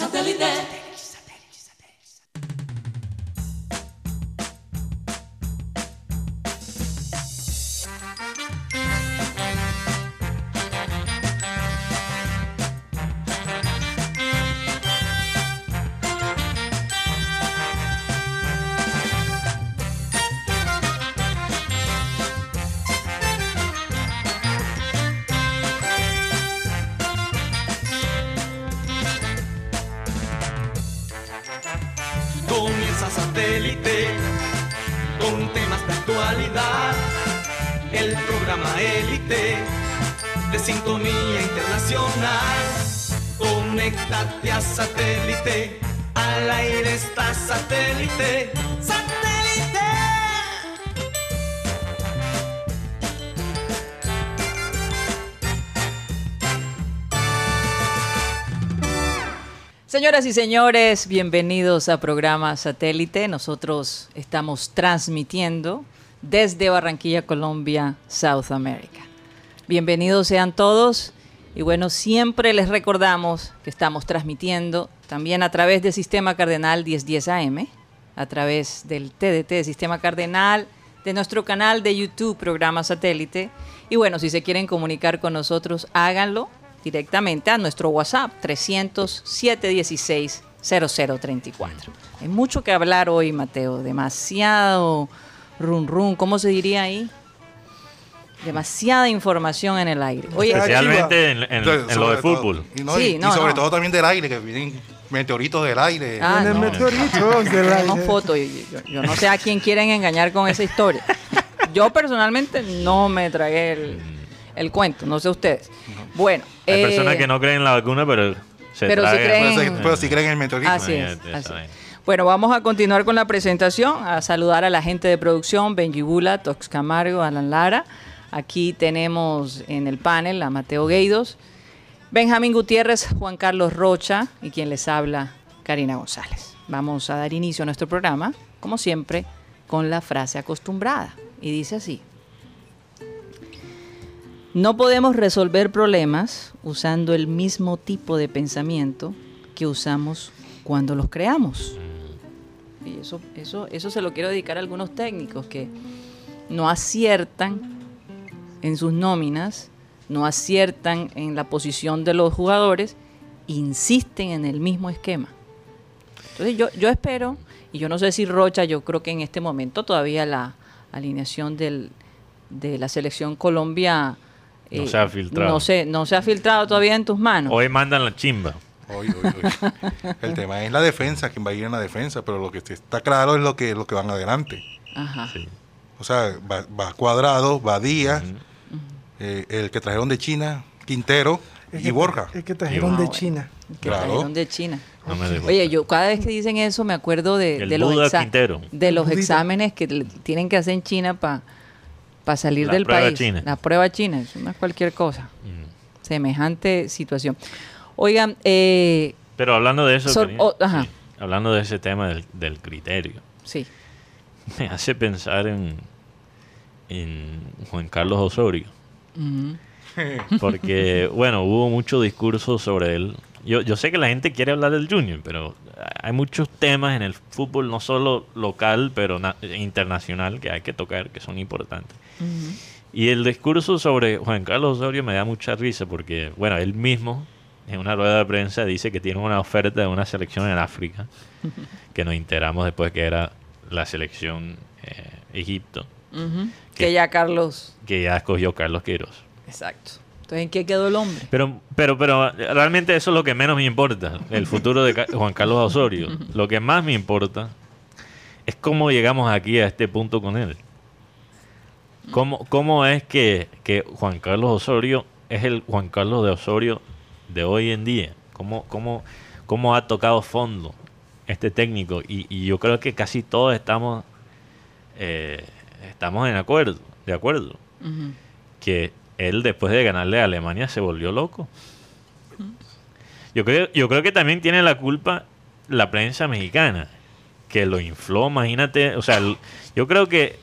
Satellite. Conéctate a satélite. Al aire está satélite. ¡Satélite! Señoras y señores, bienvenidos a programa Satélite. Nosotros estamos transmitiendo desde Barranquilla, Colombia, South America. Bienvenidos sean todos y bueno, siempre les recordamos que estamos transmitiendo también a través del Sistema Cardenal 1010 AM, a través del TDT de Sistema Cardenal, de nuestro canal de YouTube, programa Satélite. Y bueno, si se quieren comunicar con nosotros, háganlo directamente a nuestro WhatsApp 300 716 0034. Hay mucho que hablar hoy, Mateo. Demasiado run run, ¿cómo se diría ahí? Demasiada información en el aire. Oye, Especialmente en, en- Entonces, en lo de todo- fútbol. Y, no, Sí, y- y no, sobre no. todo también del aire, que vienen meteoritos del aire. Ah, En el no. meteorito del aire. fotos. Yo, yo- yo no sé a quién quieren engañar con esa historia. Yo personalmente no me tragué el, el cuento, no sé ustedes. Bueno, Hay eh, personas que no creen en la vacuna, pero se Pero sí tragan- creen- Pero, si creen en el meteorito. Así es, así. Bueno, vamos a continuar con la presentación, a saludar a la gente de producción, Benji Bula, Tox Camargo, Alan Lara. Aquí tenemos en el panel a Mateo Gueidos, Benjamín Gutiérrez, Juan Carlos Rocha y quien les habla, Karina González. Vamos a dar inicio a nuestro programa, como siempre, con la frase acostumbrada. Y dice así. No podemos resolver problemas usando el mismo tipo de pensamiento que usamos cuando los creamos. Y eso, eso, eso se lo quiero dedicar a algunos técnicos que no aciertan en sus nóminas, no aciertan en la posición de los jugadores, insisten en el mismo esquema. Entonces yo, yo espero, y yo no sé si Rocha, yo creo que en este momento todavía la alineación del, de la selección Colombia eh, No se ha filtrado. No se, no se ha filtrado todavía en tus manos. Hoy mandan la chimba. Oy, oy, oy. El tema es la defensa, quién va a ir en la defensa, pero lo que está claro es lo que, lo que van adelante. Ajá. Sí. O sea, va, va Cuadrado, va Díaz, eh, el que trajeron de China, Quintero y que- Borja. Es que trajeron de. China. que Claro. trajeron de China. No. Oye, yo cada vez que dicen eso me acuerdo de, El de los, exa- de los exámenes que tienen que hacer en China para salir La del prueba país. china. La prueba china, eso no es cualquier cosa. Mm. Semejante situación. Oigan, eh, Pero hablando de eso, oh, ajá. sí, hablando de ese tema del, del criterio, sí. me hace pensar en, en Juan Carlos Osorio. Porque, bueno, hubo mucho discurso sobre él. Yo, yo sé que la gente quiere hablar del Junior, pero hay muchos temas en el fútbol, no solo local, pero na- internacional, que hay que tocar, que son importantes. Y el discurso sobre Juan Carlos Osorio me da mucha risa porque, bueno, él mismo en una rueda de prensa dice que tiene una oferta de una selección en África, que nos enteramos después que era la selección eh, Egipto, Que ya Carlos. que ya escogió Carlos Queiroz. Exacto. Entonces, ¿en qué quedó el hombre? Pero, pero, pero realmente eso es lo que menos me importa, el futuro de Juan Carlos Osorio. Lo que más me importa es cómo llegamos aquí a este punto con él. ¿Cómo, cómo es que, que Juan Carlos Osorio es el Juan Carlos de Osorio de hoy en día? ¿Cómo, cómo, cómo ha tocado fondo este técnico? Y, y yo creo que casi todos estamos, eh, estamos en acuerdo, de acuerdo que él después de ganarle a Alemania se volvió loco. Yo creo, yo creo que también tiene la culpa la prensa mexicana, que lo infló, imagínate, o sea, yo creo que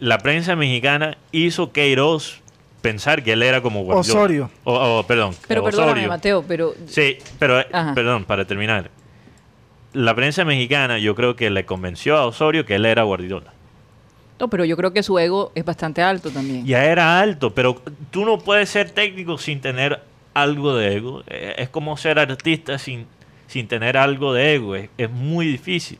la prensa mexicana hizo Queiroz pensar que él era como Guardiola. Osorio. O, o, perdón, Pero perdóname. Mateo, pero Sí, pero, eh, Ajá. perdón, para terminar. La prensa mexicana yo creo que le convenció a Osorio que él era Guardiola. No, pero yo creo que su ego es bastante alto también. Ya era alto, pero tú no puedes ser técnico sin tener algo de ego. Eh, Es como ser artista sin, sin tener algo de ego. Es, muy difícil.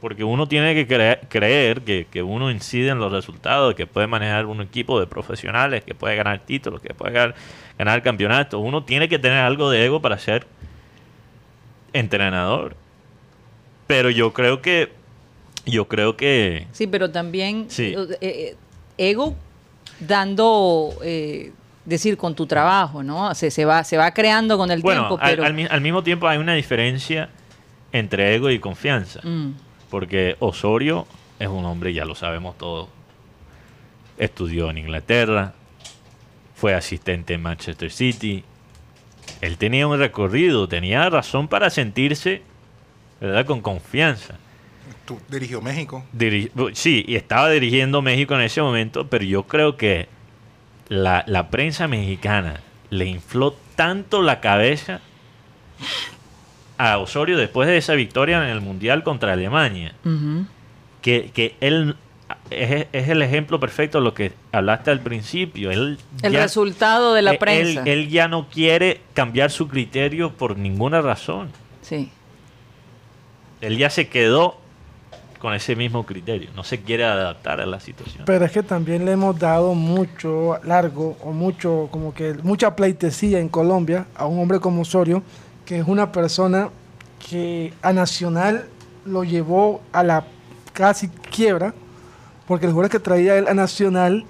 Porque uno tiene que cre- creer que, que uno incide en los resultados, que puede manejar un equipo de profesionales, que puede ganar títulos, que puede ganar, ganar campeonatos. Uno tiene que tener algo de ego para ser entrenador. Pero yo creo que yo creo que Sí, pero también Sí. eh, eh, ego dando, eh, decir, con tu trabajo, ¿no? Se, se va se va creando con el bueno, tiempo, pero... al mismo tiempo hay una diferencia entre ego y confianza. Mm, Porque Osorio es un hombre, ya lo sabemos todos. Estudió en Inglaterra, fue asistente en Manchester City. Él tenía un recorrido, tenía razón para sentirse, ¿verdad? Con confianza. Tú dirigió México. Diri- sí, y estaba dirigiendo México en ese momento, pero yo creo que la, la prensa mexicana le infló tanto la cabeza a Osorio después de esa victoria en el Mundial contra Alemania, que, que él es, es el ejemplo perfecto de lo que hablaste al principio. Él El ya- resultado de la él- prensa. Él, él ya no quiere cambiar su criterio por ninguna razón. Sí. Él ya se quedó con ese mismo criterio. No se quiere adaptar a la situación. Pero es que también le hemos dado mucho largo o mucho, como que mucha pleitesía en Colombia a un hombre como Osorio, que es una persona que a Nacional lo llevó a la casi quiebra, porque los jugadores que traía él a Nacional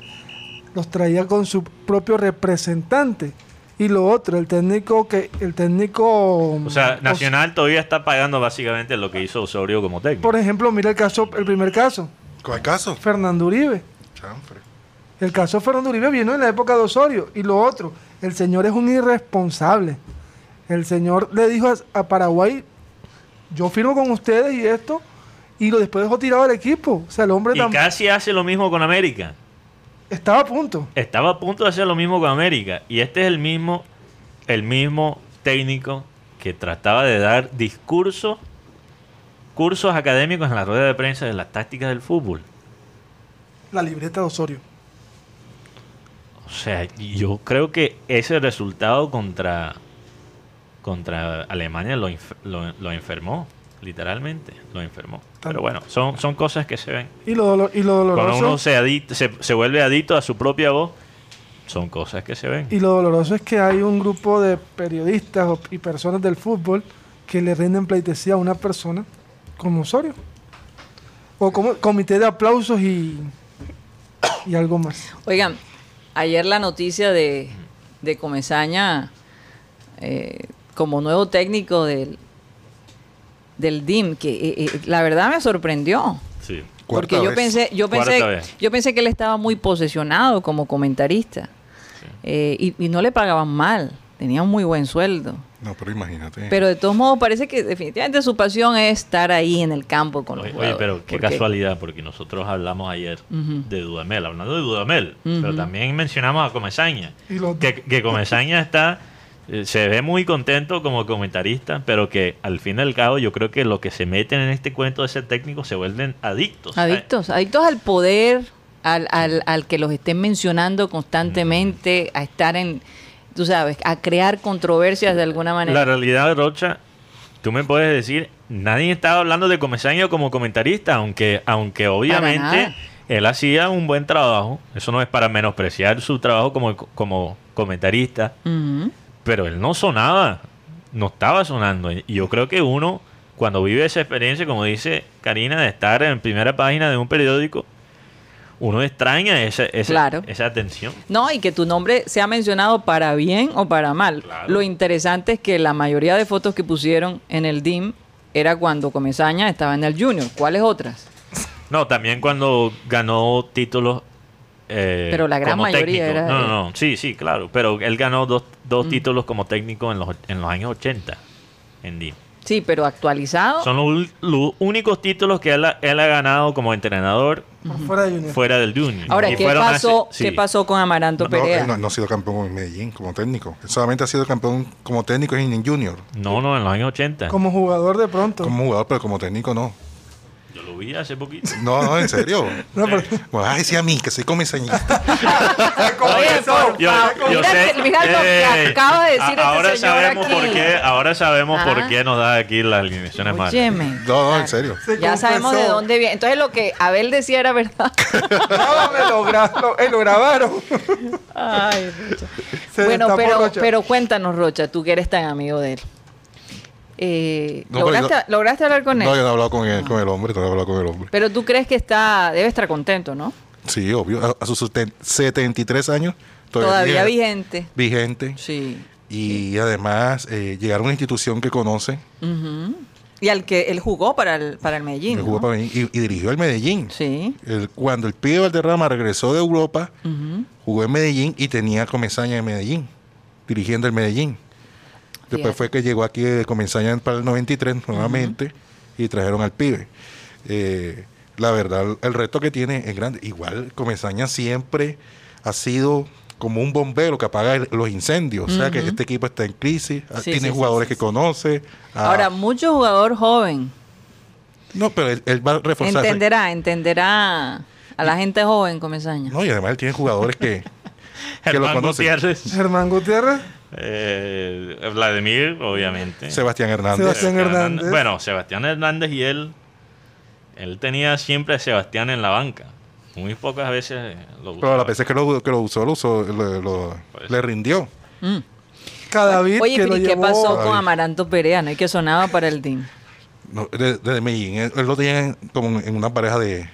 los traía con su propio representante. Y lo otro, el técnico que el técnico O sea, Nacional todavía está pagando básicamente lo que hizo Osorio como técnico. por ejemplo, mira el caso, el primer caso, ¿Cuál caso? Fernando Uribe. Chanfre. El caso de Fernando Uribe vino en la época de Osorio. Y lo otro, el señor es un irresponsable. El señor le dijo a, a Paraguay, yo firmo con ustedes y esto, y lo después dejó tirado al equipo. O sea, el hombre Y casi hace lo mismo con América. Estaba a punto. Estaba a punto de hacer lo mismo con América. Y este es el mismo, el mismo técnico que trataba de dar discursos, cursos académicos en la rueda de prensa de las tácticas del fútbol. La libreta de Osorio. O sea, yo creo que ese resultado contra, contra Alemania lo, lo enfermó, literalmente, lo enfermó. Pero bueno, son, son cosas que se ven. Y lo, dolo- y lo Cuando doloroso, uno se, adit- se, se vuelve adicto a su propia voz, son cosas que se ven. y lo doloroso es que hay un grupo de periodistas o- y personas del fútbol que le rinden pleitesía a una persona como Osorio. O como comité de aplausos y, y algo más. Oigan, ayer la noticia de, de Comesaña eh, como nuevo técnico del, del DIM, que eh, eh, la verdad me sorprendió. Sí. Porque yo vez. pensé, yo pensé, yo pensé que él estaba muy posesionado como comentarista. Eh, y, y no le pagaban mal, tenía un muy buen sueldo. No, pero imagínate. Pero de todos modos parece que definitivamente su pasión es estar ahí en el campo con los Oye, oye, pero jugadores, qué casualidad, porque nosotros hablamos ayer de Dudamel, hablando de Dudamel, pero también mencionamos a Comesaña. Y los- Que, que Comesaña está, se ve muy contento como comentarista, pero que al fin y al cabo yo creo que los que se meten en este cuento de ser técnico se vuelven adictos. Adictos, adictos al poder, al, al, al que los estén mencionando constantemente, a estar en, tú sabes, a crear controversias de alguna La manera. realidad, Rocha, tú me puedes decir, nadie estaba hablando de Comesaña como comentarista, aunque, aunque obviamente él hacía un buen trabajo. Eso no es para menospreciar su trabajo como, como comentarista. Pero él no sonaba, no estaba sonando. Y yo creo que uno, cuando vive esa experiencia, como dice Karina, de estar en primera página de un periódico, uno extraña esa, esa, Claro. esa atención. No, y que tu nombre sea mencionado para bien o para mal. Claro. Lo interesante es que la mayoría de fotos que pusieron en el DIM era cuando Comesaña estaba en el Junior. ¿Cuáles otras? No, también cuando ganó títulos. Eh, Pero la gran como mayoría técnico. era No, no, no. Sí, sí, claro. Pero él ganó dos, dos Mm. títulos como técnico en los, en los años 80 en DIM. Sí, pero actualizado. Son los, los únicos títulos que él ha, él ha ganado como entrenador fuera de Junior. fuera del Junior. Ahora, Y ¿qué hace- pasó, sí. ¿qué pasó con Amaranto No, Perea? no, no ha sido campeón en Medellín como técnico. Él solamente ha sido campeón como técnico en en Junior. No, no, en los años 80. Como jugador de pronto. Como jugador, pero como técnico no. Yo lo vi hace poquito. No, no, en serio. No, pero- Bueno, ay, sí, a mí, que soy comisañista. Yo- favor, yo mira, sé- que- mira lo que Ey, acaba de decir a- este ahora señor sabemos aquí. por qué, ahora sabemos por qué nos da aquí las alineaciones malas. Óyeme. No, no, en serio. Se Ya sabemos de dónde viene. Entonces lo que Abel decía era verdad. No, me lo, gra- lo- eh, lo grabaron. Ay, Rocha. Se bueno, pero, Rocha. pero cuéntanos, Rocha, tú que eres tan amigo de él. Eh, No, ¿lograste, lograste hablar con él? No, yo no he hablado con el, con el hombre, no he hablado con el hombre. Pero tú crees que está, debe estar contento, ¿no? Sí, obvio. A, a sus seten- 73 años. Todavía vigente. Vigente. Sí. Y además, eh, llegar a una institución que conoce. Y al que él jugó para el, para el Medellín. que jugó ¿no? para Medellín, y, y dirigió al Medellín. Sí. El- cuando el pibe Valderrama regresó de Europa, jugó en Medellín y tenía Comesaña en Medellín, dirigiendo el Medellín. Después fue que llegó aquí de Comesaña para el 93 nuevamente y trajeron al pibe. Eh, la verdad, el reto que tiene es grande. Igual Comesaña siempre ha sido como un bombero que apaga el- los incendios. O sea que este equipo está en crisis, ah, Sí, tiene sí, jugadores sí, que conoce. ah, Ahora, mucho jugador joven. no, pero él, él va a reforzar. Entenderá, entenderá a la gente joven, Comesaña. No, y además él tiene jugadores que, que lo. Gutiérrez, Germán Gutiérrez. eh, Vladimir, obviamente. Sebastián Hernández. Sebastián Hernández. Bueno, Sebastián Hernández y él, él tenía siempre a Sebastián en la banca. Muy pocas veces lo usaba. Pero las veces que lo, que lo usó, lo usó, lo- lo- Pues- le rindió. Mm. Cadavid, Oye, que pero lo ¿y qué llevó pasó con Amaranto Perea? ¿No? ¿Y que sonaba para el team? No, de- Desde Medellín. Él, él lo tenía en- como en una pareja de,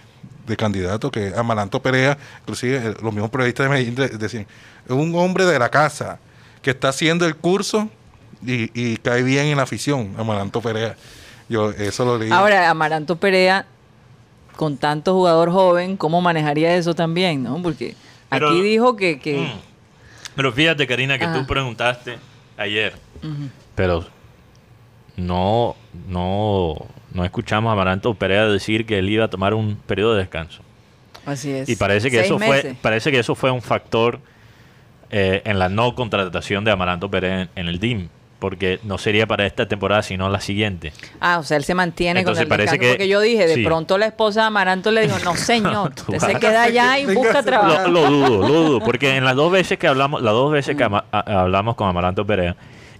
de candidatos que Amaranto Perea, inclusive eh, los mismos periodistas de Medellín de- decían, es un hombre de la casa que está haciendo el curso y, y cae bien en la afición, Amaranto Perea. Yo eso lo leí. Ahora, Amaranto Perea, con tanto jugador joven, ¿cómo manejaría eso también? ¿no? Porque Pero- aquí dijo que... que Mm. Pero fíjate, Karina, que Ajá. tú preguntaste ayer, pero no, no, no escuchamos a Amaranto Perea decir que él iba a tomar un periodo de descanso. Así es. Y parece que Seis eso fue, parece que eso fue un factor eh, en la no contratación de Amaranto Perea en, en el DIM, porque no sería para esta temporada, sino la siguiente. Ah, o sea, él se mantiene Entonces, con el parece descanso. que- porque yo dije, de sí. pronto la esposa de Amaranto le dijo, no, señor, usted se queda allá y busca trabajo. Lo, lo dudo, lo dudo, porque en las dos veces que hablamos, las dos veces que ama- a- hablamos con Amaranto Perea,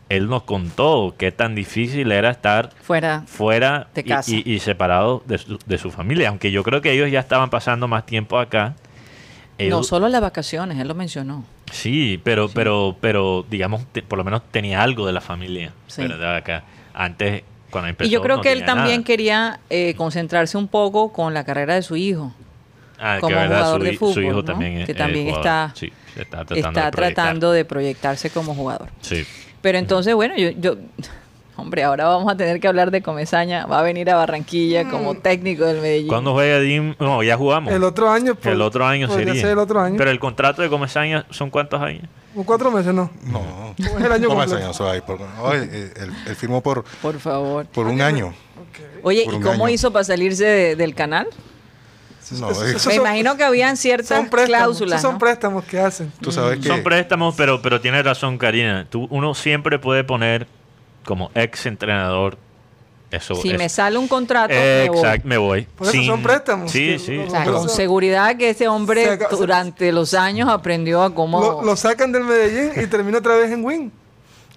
él nos contó qué tan difícil era estar Fuera. fuera De y- casa. Y, y separado de su, de su familia, aunque yo creo que ellos ya estaban pasando más tiempo acá. No solo las vacaciones, él lo mencionó. Sí, pero, pero, pero, digamos, te- por lo menos tenía algo de la familia, Sí. ¿verdad? Acá. Antes, cuando empezó, y yo creo no que él también nada. quería eh, concentrarse un poco con la carrera de su hijo. Ah, que como verdad, jugador su, de hi- su fútbol, hijo ¿no? también es Que también está- Sí, está tratando Está de tratando de proyectarse como jugador. Sí. Pero entonces, bueno, yo, yo, hombre, ahora vamos a tener que hablar de Comesaña. Va a venir a Barranquilla como técnico del Medellín. ¿Cuándo juega Dim? No, ya jugamos. El otro año. pues, el otro año sería. ser el otro año. Pero el contrato de Comesaña son cuántos años? ¿Un cuatro meses, no. No, Es el año no ahí, por- no, él, firmó por, Por favor. por un año. Oye, por ¿y cómo año. hizo para salirse de- del canal? No, es- Me son- imagino que habían ciertas cláusulas. son ¿no? préstamos que hacen. tú sabes que Son préstamos, pero, pero tiene razón, Karina. Tú, uno siempre puede poner como ex entrenador eso. Si es- me sale un contrato, me voy. Exacto, me voy. Por eso son préstamos, Sí, que sí. lo- O sea, con seguridad que ese hombre durante los años aprendió a cómo... Lo, lo sacan del Medellín y termina otra vez en Win.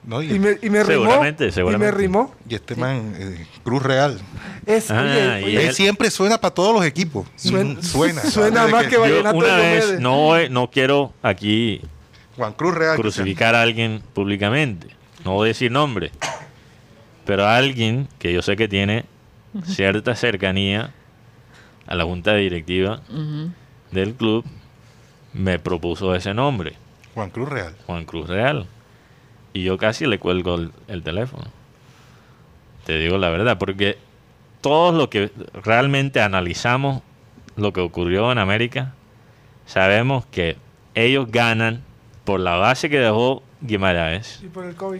No, y, Y me, y me rimó. Seguramente, Y seguramente. me rimó. y este man, eh, Cruz Real, Es, Ah, oye, y oye, él, él- siempre suena para todos los equipos. Suena- Mm, suena. más que Yo Vallenato una de vez, no, no quiero aquí Juan Cruz Real. que crucificar a alguien públicamente. No voy a decir nombre. Pero a alguien que yo sé que tiene cierta cercanía a la junta directiva del club, me propuso ese nombre, Juan Cruz Real. Juan Cruz Real. Y yo casi le cuelgo el, el teléfono. Te digo la verdad, porque todos lo que realmente analizamos lo que ocurrió en América, sabemos que ellos ganan por la base que dejó Guimaraes Y por el COVID.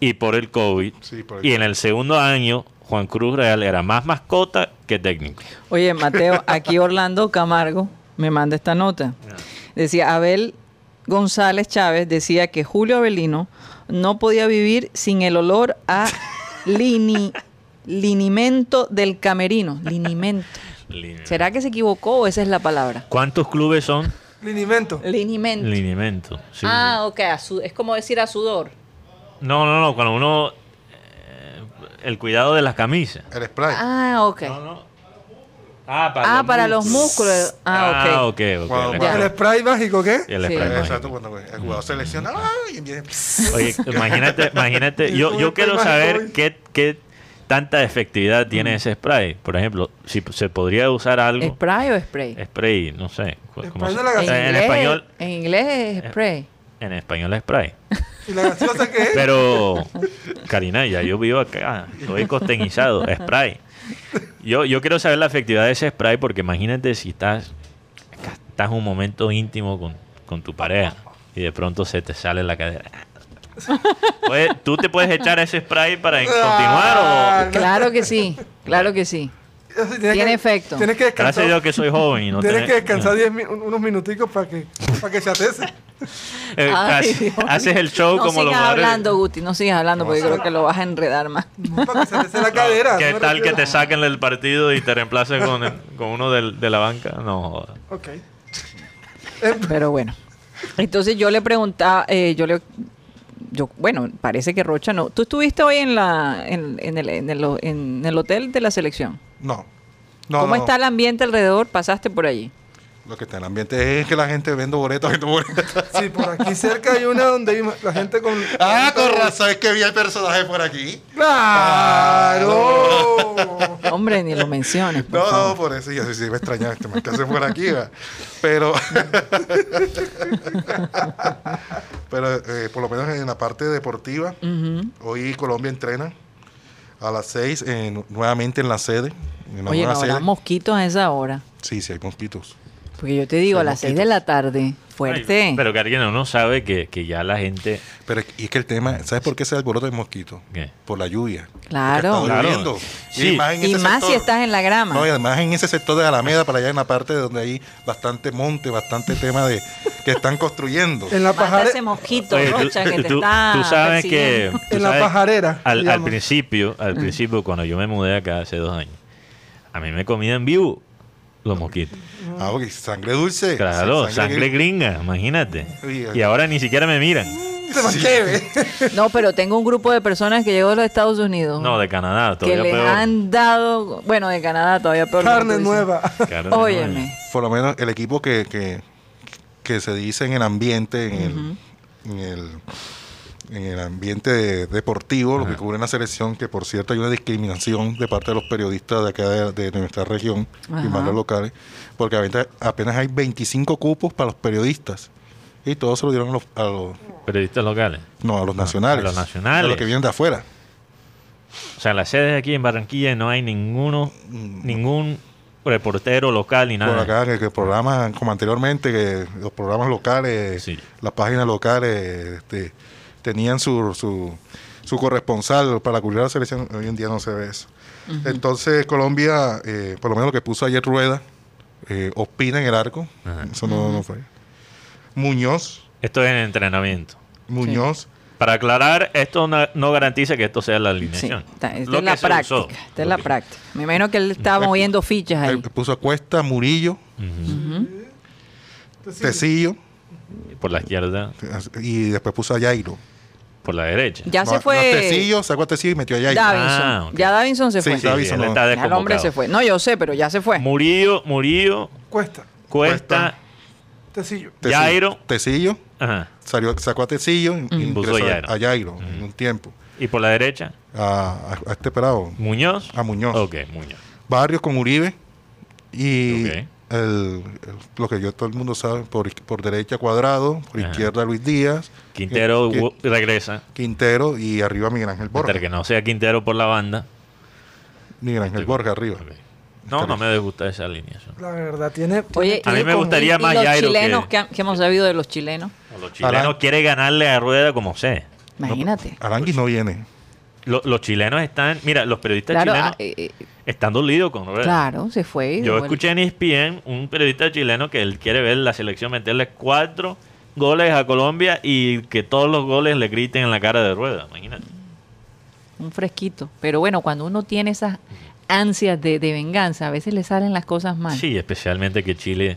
y por el COVID. Sí, por el y en el segundo año, Juan Cruz Real era más mascota que técnico. Oye, Mateo, aquí Orlando Camargo me manda esta nota. Decía, Abel González Chávez decía que Julio Avelino no podía vivir sin el olor a lini, linimento del camerino. Linimento. ¿Será que se equivocó o esa es la palabra? ¿Cuántos clubes son? Linimento. Linimento. Linimento. sí. ah, ok, es como decir a sudor. No, no, no, cuando uno... eh, el cuidado de las camisas. El spray. Ah, ok. No, no. Ah, para, Ah, para los músculos. Ah, Ah, ok. ok, ok. Wow, el spray. mágico, ¿qué? El Sí. spray mágico. Exacto, cuando el jugador selecciona, ¡ay! y empieza- Oye, imagínate, imagínate, yo, yo quiero saber qué, qué tanta efectividad tiene ese spray. Por ejemplo, si se podría usar algo, ¿Spray o spray? spray, no sé. ¿cómo Spray se- de la En gasolina. en inglés, español, en inglés es spray. en español es spray. ¿Y la gaseosa qué es? Pero, Karina, ya yo vivo acá, soy costeñizado, spray. Yo, yo quiero saber la efectividad de ese spray porque imagínate si estás, estás en un momento íntimo con, con tu pareja y de pronto se te sale la cadera. Pues, ¿Tú te puedes echar ese spray para continuar o...? Claro que sí, claro que sí. Tienes Tiene que- efecto. Tienes que Gracias a descansar. Dios que soy joven y no tienes que descansar 10 mi- un- unos minuticos para que, para que se atese. Eh, Ay, haces el show no como los sigas jugadores. hablando, Guti, no sigas hablando porque creo que lo vas a enredar más. No, para que se atese la cadera. ¿Qué no tal que te saquen del partido y te reemplacen con, el- con uno del- de la banca? No joda. Ok. Pero bueno. Entonces yo le preguntaba, eh, yo le, yo, bueno, parece que Rocha no. ¿Tú estuviste hoy en la, en, en el, en, el, en el hotel de la selección? No. No, ¿Cómo no. está el ambiente alrededor? ¿Pasaste por allí? Lo que está en el ambiente es que la gente vende boletos, vende boletos. Sí, por aquí cerca hay una donde hay la gente con. ah, con razón, es que vi el personaje por aquí. ¡Claro! Hombre, ni lo menciones. por No, favor. no, por eso ya sí, sí me extrañaba este man que hace por aquí, va. Pero, pero eh, por lo menos en la parte deportiva, hoy Colombia entrena a las 6 en- nuevamente en la sede. En la Oye, no sede. habrá mosquitos a esa hora. Sí, sí, hay mosquitos. Porque yo te digo, a las 6 de la tarde, fuerte. Ay, Pero Karina, uno sabe que, que ya la gente... Pero es- y es que el tema, ¿sabes por qué se alboroto de mosquitos? ¿Qué? Por la lluvia. Claro. Claro. Sí. Y más, en y ese más si estás en la grama. No, y además en ese sector de Alameda, para allá en la parte donde hay bastante monte, bastante tema de que están construyendo. En la pajarera. ese mosquito, Oye, tú, Rocha, que te tú- está tú sabes que... tú En la pajarera, Al, al principio, al principio, cuando yo me mudé acá hace dos años, a mí me comían vivo los mosquitos. Ah, porque sangre dulce. Claro, sangre, gringa, imagínate. Y ahora ni siquiera me miran. Se mancheve. No, pero tengo un grupo de personas que llegó de los Estados Unidos. No, de Canadá, que todavía les peor. han dado, bueno, de Canadá todavía peor. Carne nueva. Carne de Óyeme. Por lo menos el equipo que, que, que se dice en el ambiente, en, el, en el en el ambiente de- deportivo, lo que cubre la selección, que por cierto hay una discriminación de parte de los periodistas de acá de, de nuestra región Ajá. y más los locales, porque apenas hay 25 cupos para los periodistas y todos se lo dieron a los, a los- Periodistas locales. no, a los nacionales, a los nacionales. a los que vienen de afuera. O sea, en las sedes aquí en Barranquilla no hay ninguno, ningún reportero local ni Por nada. acá, que, que programas como anteriormente, que los programas locales, Sí. las páginas locales, este, tenían su, su, su corresponsal para cubrir la selección. Hoy en día no se ve eso. Entonces, Colombia, eh, por lo menos lo que puso ayer Rueda, eh, Ospina en el arco, Ajá. eso no, no fue. Muñoz, Esto es en entrenamiento. Muñoz, Para aclarar, esto no, no garantiza que esto sea la Sí, alineación. está- esta Lo es la práctica. usó. Esta es Lo la que- práctica. Me imagino que él estaba moviendo fichas eh, ahí. puso a Cuesta, Murillo, Ujú. Tecillo, Por la izquierda, y después puso a Jairo. Por la derecha. Ya No, se no, fue Tecillo, sacó a Tecillo y metió a Jairo. Davinson. Ah, ok. Ya Davinson se Sí, fue. sí, Davinson él no. está Ya el hombre se fue. No, yo sé, pero ya se fue. Murillo, Murillo, Cuesta. Cuesta, Tecillo. Tecillo. Jairo. Tecillo, ajá. salió, sacó a Tecillo y Ujú. ingresó Puso a a a Jairo en un tiempo. y por la derecha, A, a- a este pelado, Muñoz. a Muñoz. Ok, Muñoz. Barrios con Uribe y Ok. El, el- lo que yo todo el mundo sabe, por, por derecha Cuadrado, por Ajá. izquierda Luis Díaz, Quintero Qui- wu- regresa. Quintero y arriba Miguel Ángel Borja. Mientras que no sea Quintero por la banda. Miguel Ángel Borja arriba. No, no me disgusta esa alineación. La verdad, tiene. Oye, A mí me gustaría y más los Jairo chilenos que- que, hemos sabido de los chilenos. Los chilenos Alan- quieren ganarle a Rueda como sea. Imagínate. Aranguis no viene. Lo- los chilenos están, mira, los periodistas Claro, chilenos ah, eh, eh, están dolidos con Rueda. claro, se fue. Yo escuché en ESPN un periodista chileno que él quiere ver la selección meterle cuatro goles a Colombia y que todos los goles le griten en la cara de Rueda. Imagínate. un fresquito. Pero bueno, cuando uno tiene esas ansias de, de venganza, a veces le salen las cosas mal. Sí, especialmente que Chile,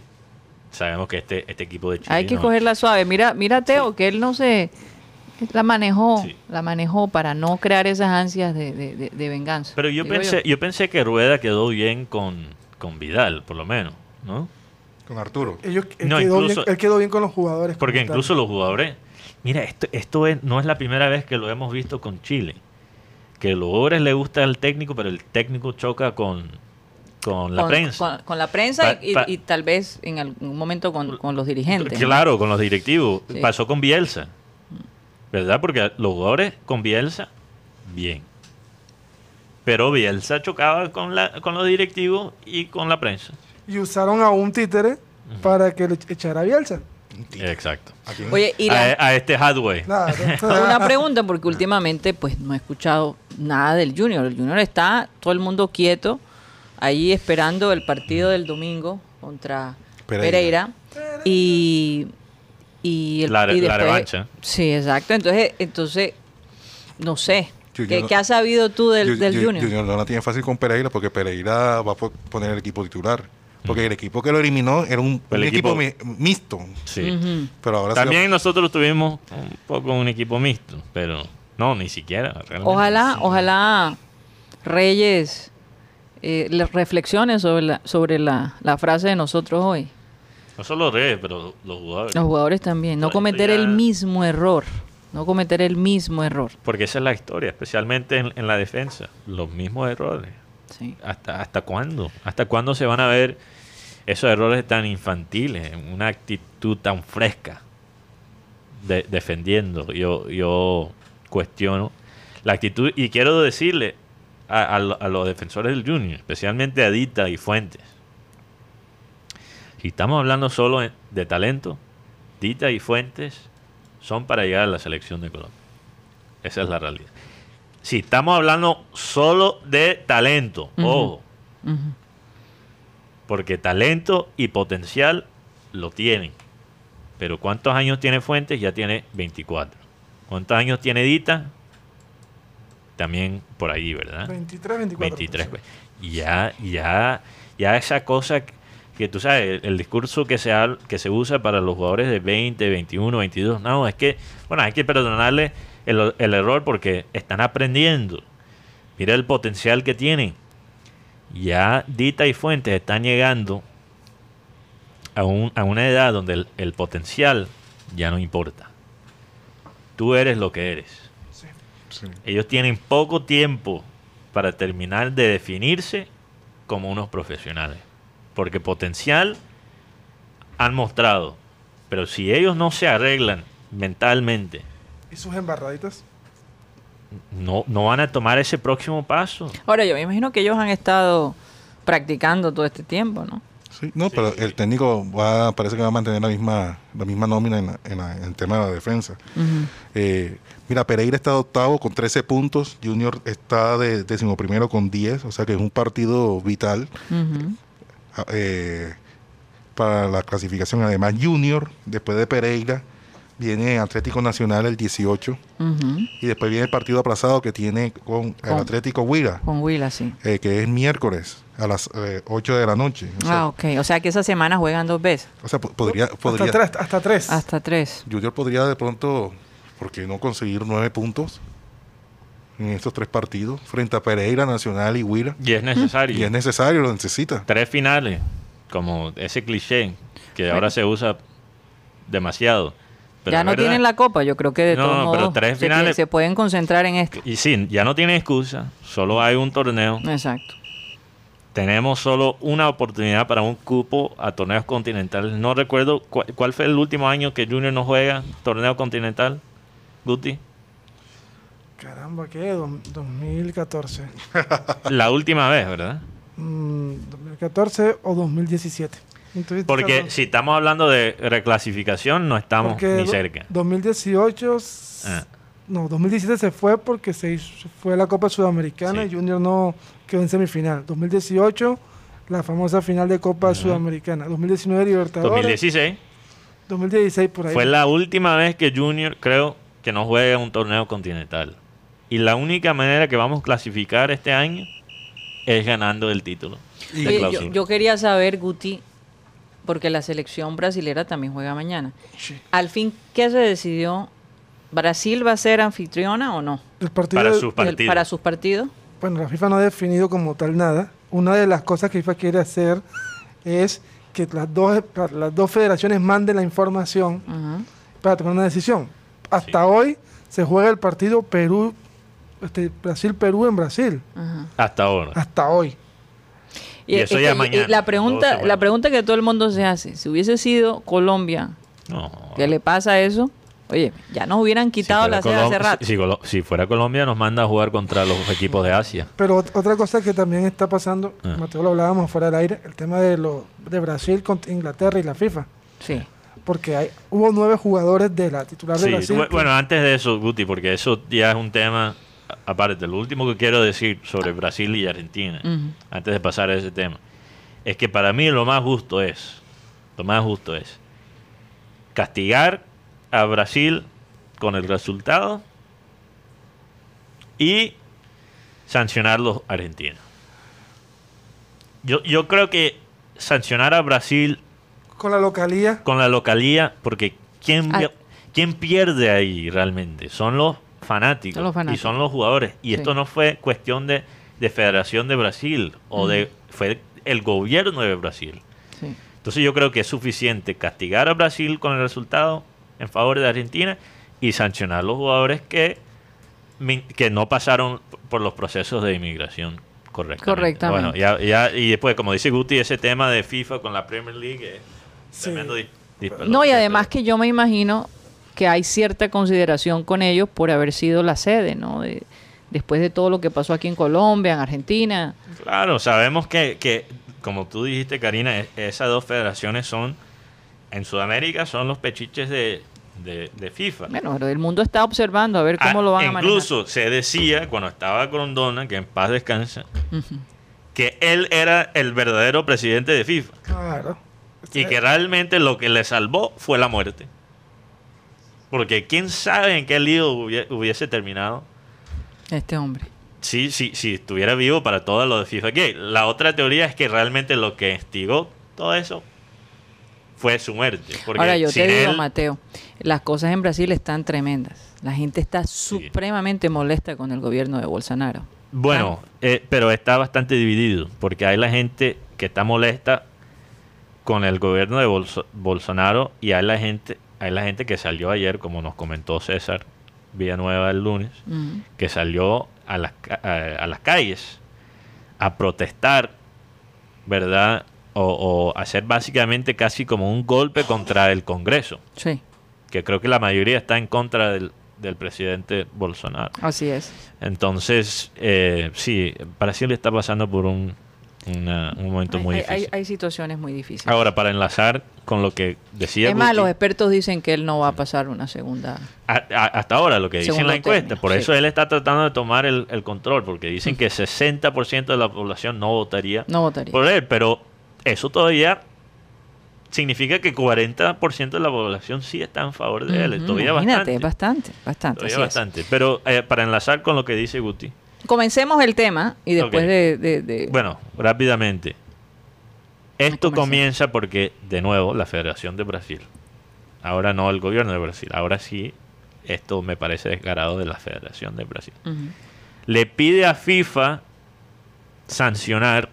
sabemos que este, este equipo de Chile. Hay que no- cogerla suave. Mira, mira Teo, que él no se la manejó, Sí. la manejó para no crear esas ansias de, de- de- de venganza. Pero yo pensé, yo. pensé que Rueda quedó bien con, con Vidal, por lo menos, ¿no? Con Arturo. Ellos, él, No, quedó incluso- bien, él quedó bien con los jugadores. Porque incluso los jugadores, mira, esto, esto es, no es la primera vez que lo hemos visto con Chile. Que los jugadores le gusta el técnico, pero el técnico choca con, con la con, prensa. Con, con la prensa Pa- y, pa- y tal vez en algún momento con, con los dirigentes. ¿no? Claro, con los directivos. Sí. Pasó con Bielsa. ¿Verdad? Porque los jugadores con Bielsa, bien. Pero Bielsa chocaba con, la, con los directivos y con la prensa. Y usaron a un títere para que le echara a Bielsa. Exacto. Oye, y la- A, a este Hadway. Claro. una pregunta, porque últimamente pues no he escuchado nada del Junior. El Junior está todo el mundo quieto, ahí esperando el partido del domingo contra Pereira. Pereira. y, y, el, La revancha. Sí, exacto. Entonces, entonces no sé. Yo- ¿Qué, yo no- qué has sabido tú del, Ju- del Ju- Junior? no la tiene fácil con Pereira porque Pereira va a po- poner el equipo titular. Porque el equipo que lo eliminó era un, El un equipo, equipo- mi- mixto. Sí. Pero ahora sí También nosotros tuvimos un poco un equipo mixto, pero no, ni siquiera. realmente. Ojalá, ojalá Reyes eh, le reflexione sobre la, sobre la, la frase de nosotros hoy. No solo Reyes, pero los jugadores. Los jugadores también. No cometer ya- el mismo error. No cometer el mismo error. Porque esa es la historia, especialmente en, en la defensa. Los mismos errores. Sí. ¿Hasta, ¿Hasta cuándo? ¿Hasta cuándo se van a ver esos errores tan infantiles? Una actitud tan fresca de- defendiendo. Yo, yo cuestiono la actitud y quiero decirle a, a a los defensores del Junior, especialmente a Dita y Fuentes. Si estamos hablando solo de talento, Dita y Fuentes son para llegar a la selección de Colombia. Esa es la realidad. Si estamos hablando solo de talento, Ujú. ojo, porque talento y potencial lo tienen. Pero ¿cuántos años tiene Fuentes? Ya tiene 24. ¿Cuántos años tiene Dita? También por ahí, ¿verdad? 23, 24. 23. pues. pues. Y ya, ya, ya esa cosa que, tú sabes, el, el discurso que se, que se usa para los jugadores de 20, 21, 22, no, es que, bueno, hay que perdonarle el, el error porque están aprendiendo. Mira el potencial que tienen. Ya Dita y Fuentes están llegando a, un- a una edad donde el, el potencial ya no importa. Tú eres lo que eres. Sí. Ellos tienen poco tiempo para terminar de definirse como unos profesionales. Porque potencial han mostrado. Pero si ellos no se arreglan mentalmente, ¿Y sus embarraditas? no, no van a tomar ese próximo paso. Ahora, yo me imagino que ellos han estado practicando todo este tiempo, ¿no? Sí, no, pero el técnico va, parece que va a mantener la misma, la misma nómina en, la- en la- en el tema de la defensa. Eh, mira, Pereira está octavo con 13 puntos, Junior está de decimoprimero con 10, o sea que es un partido vital ah, eh, para la clasificación. Además, Junior, después de Pereira, viene Atlético Nacional el 18 Ujú. y después viene el partido aplazado que tiene con el Atlético Huila, Con Willa, sí. eh, que es miércoles a las eh, 8 de la noche. O sea, Ah, ok. O sea que esa semana juegan dos veces. o sea, po- podría, podría, Hasta tres. Hasta tres. Hasta tres. Junior podría de pronto, ¿por qué no conseguir nueve puntos en estos tres partidos frente a Pereira, Nacional y Huila? Y es necesario. Y es necesario, lo necesita. Tres finales, como ese cliché que Bueno. ahora se usa demasiado. Pero ya no verdad. tienen la copa, yo creo que de No, todos pero modos tres se, finales- se pueden concentrar en esto. Y sí, ya no tiene excusa. Solo hay un torneo. Exacto. Tenemos solo una oportunidad para un cupo a torneos continentales. No recuerdo cu- cuál fue el último año que Junior no juega torneo continental. Guti. Caramba, ¿qué? Dom- 2014. La última vez, ¿verdad? Mm, 2014 o 2017. Entonces, Porque claro, si estamos hablando de reclasificación, no estamos ni cerca. 2018 s- Ah. No, 2017 se fue porque se hizo- fue la Copa Sudamericana Sí. y Junior no quedó en semifinal. 2018, la famosa final de Copa Sudamericana. 2019, Libertadores. 2016 2016, por ahí. fue la última vez que Junior, creo, que no juega un torneo continental. Y la única manera que vamos a clasificar este año es ganando el título. Oye, yo, quería saber, Guti, porque la selección brasilera también juega mañana. Sí. Al fin, ¿qué se decidió? ¿Brasil va a ser anfitriona o no? El partido Para de- sus El- partidos. para sus partidos. Bueno, la FIFA no ha definido como tal nada. Una de las cosas que FIFA quiere hacer es que las dos, las dos federaciones manden la información para tomar una decisión. Hasta hoy se juega el partido Perú, este, Brasil-Perú en Brasil. Ajá. Hasta ahora. Hasta hoy. Y eso es ya que- mañana, la pregunta, la pregunta que todo el mundo se hace, si hubiese sido Colombia, No. ¿qué le pasa a eso? Oye, ya nos hubieran quitado la sede hace rato. Si, si Colo- si fuera Colombia, nos manda a jugar contra los equipos de Asia. Pero ot- otra cosa que también está pasando, Ah. Mateo lo hablábamos fuera del aire, el tema de lo de Brasil contra Inglaterra y la FIFA. Sí. Porque hay, hubo nueve jugadores de la titular de Sí, Brasil. bueno, antes de eso, Guti, porque eso ya es un tema aparte. Lo último que quiero decir sobre Brasil y Argentina, antes de pasar a ese tema, es que para mí lo más justo es, lo más justo es castigar a Brasil con el resultado y sancionarlos a Argentina. Yo, yo creo que sancionar a Brasil con la localía. con la localía, porque ¿quién, Ah. ¿quién pierde ahí realmente? Son los fanáticos, Son los fanáticos. y son los jugadores. Y Sí. esto no fue cuestión de, de Federación de Brasil o de fue el gobierno de Brasil. sí. Entonces yo creo que es suficiente castigar a Brasil con el resultado en favor de Argentina y sancionar a los jugadores que, que no pasaron por los procesos de inmigración correctamente. Correctamente. Bueno, ya, ya- y después, como dice Guti, ese tema de FIFA con la Premier League es Sí. tremendo dis- disparate. No, y además que yo me imagino que hay cierta consideración con ellos por haber sido la sede, ¿no? De- después de todo lo que pasó aquí en Colombia, en Argentina. Claro, sabemos que, que, como tú dijiste, Karina, e- esas dos federaciones son, en Sudamérica, son los pechiches de, de- de FIFA. Bueno, pero el mundo está observando a ver cómo Ah, lo van a manejar. Incluso se decía, cuando estaba Grondona, que en paz descansa, que él era el verdadero presidente de FIFA. Claro. Y que realmente lo que le salvó fue la muerte. Porque quién sabe en qué lío hubie- hubiese terminado Este hombre. si, si, si estuviera vivo para todo lo de FIFA Gate. La otra teoría es que realmente lo que instigó todo eso fue su muerte. Porque Ahora yo te digo, él- Mateo, las cosas en Brasil están tremendas. La gente está supremamente molesta con el gobierno de Bolsonaro. Bueno, eh, pero está bastante dividido, porque hay la gente que está molesta con el gobierno de Bolso- Bolsonaro y hay la gente, hay la gente que salió ayer, como nos comentó César Villanueva el lunes, Ujú. que salió a las, a, a las calles a protestar, ¿verdad? O, o hacer básicamente casi como un golpe contra el Congreso, Sí, que creo que la mayoría está en contra del, del presidente Bolsonaro. así es. Entonces, eh, sí, Brasil está pasando por un, una- un momento Hay, muy hay- difícil. hay situaciones muy difíciles. Ahora, para enlazar con lo que decía es más, Guti, los expertos dicen que él no va a pasar una segunda. a- a- hasta ahora lo que dice en la encuesta, término, por sí. eso él está tratando de tomar el, el control, porque dicen que 60% de la población no votaría No votaría. por él, pero eso todavía significa que 40% de la población sí está en favor de él, todavía Imagínate, bastante. bastante, bastante. Todavía así es. bastante. Pero eh, para enlazar con lo que dice Guti, Comencemos el tema y después de, de- de- Bueno, rápidamente. Esto comienza porque, de nuevo, la Federación de Brasil. Ahora no el gobierno de Brasil. Ahora sí, esto me parece descarado de la Federación de Brasil. Le pide a FIFA sancionar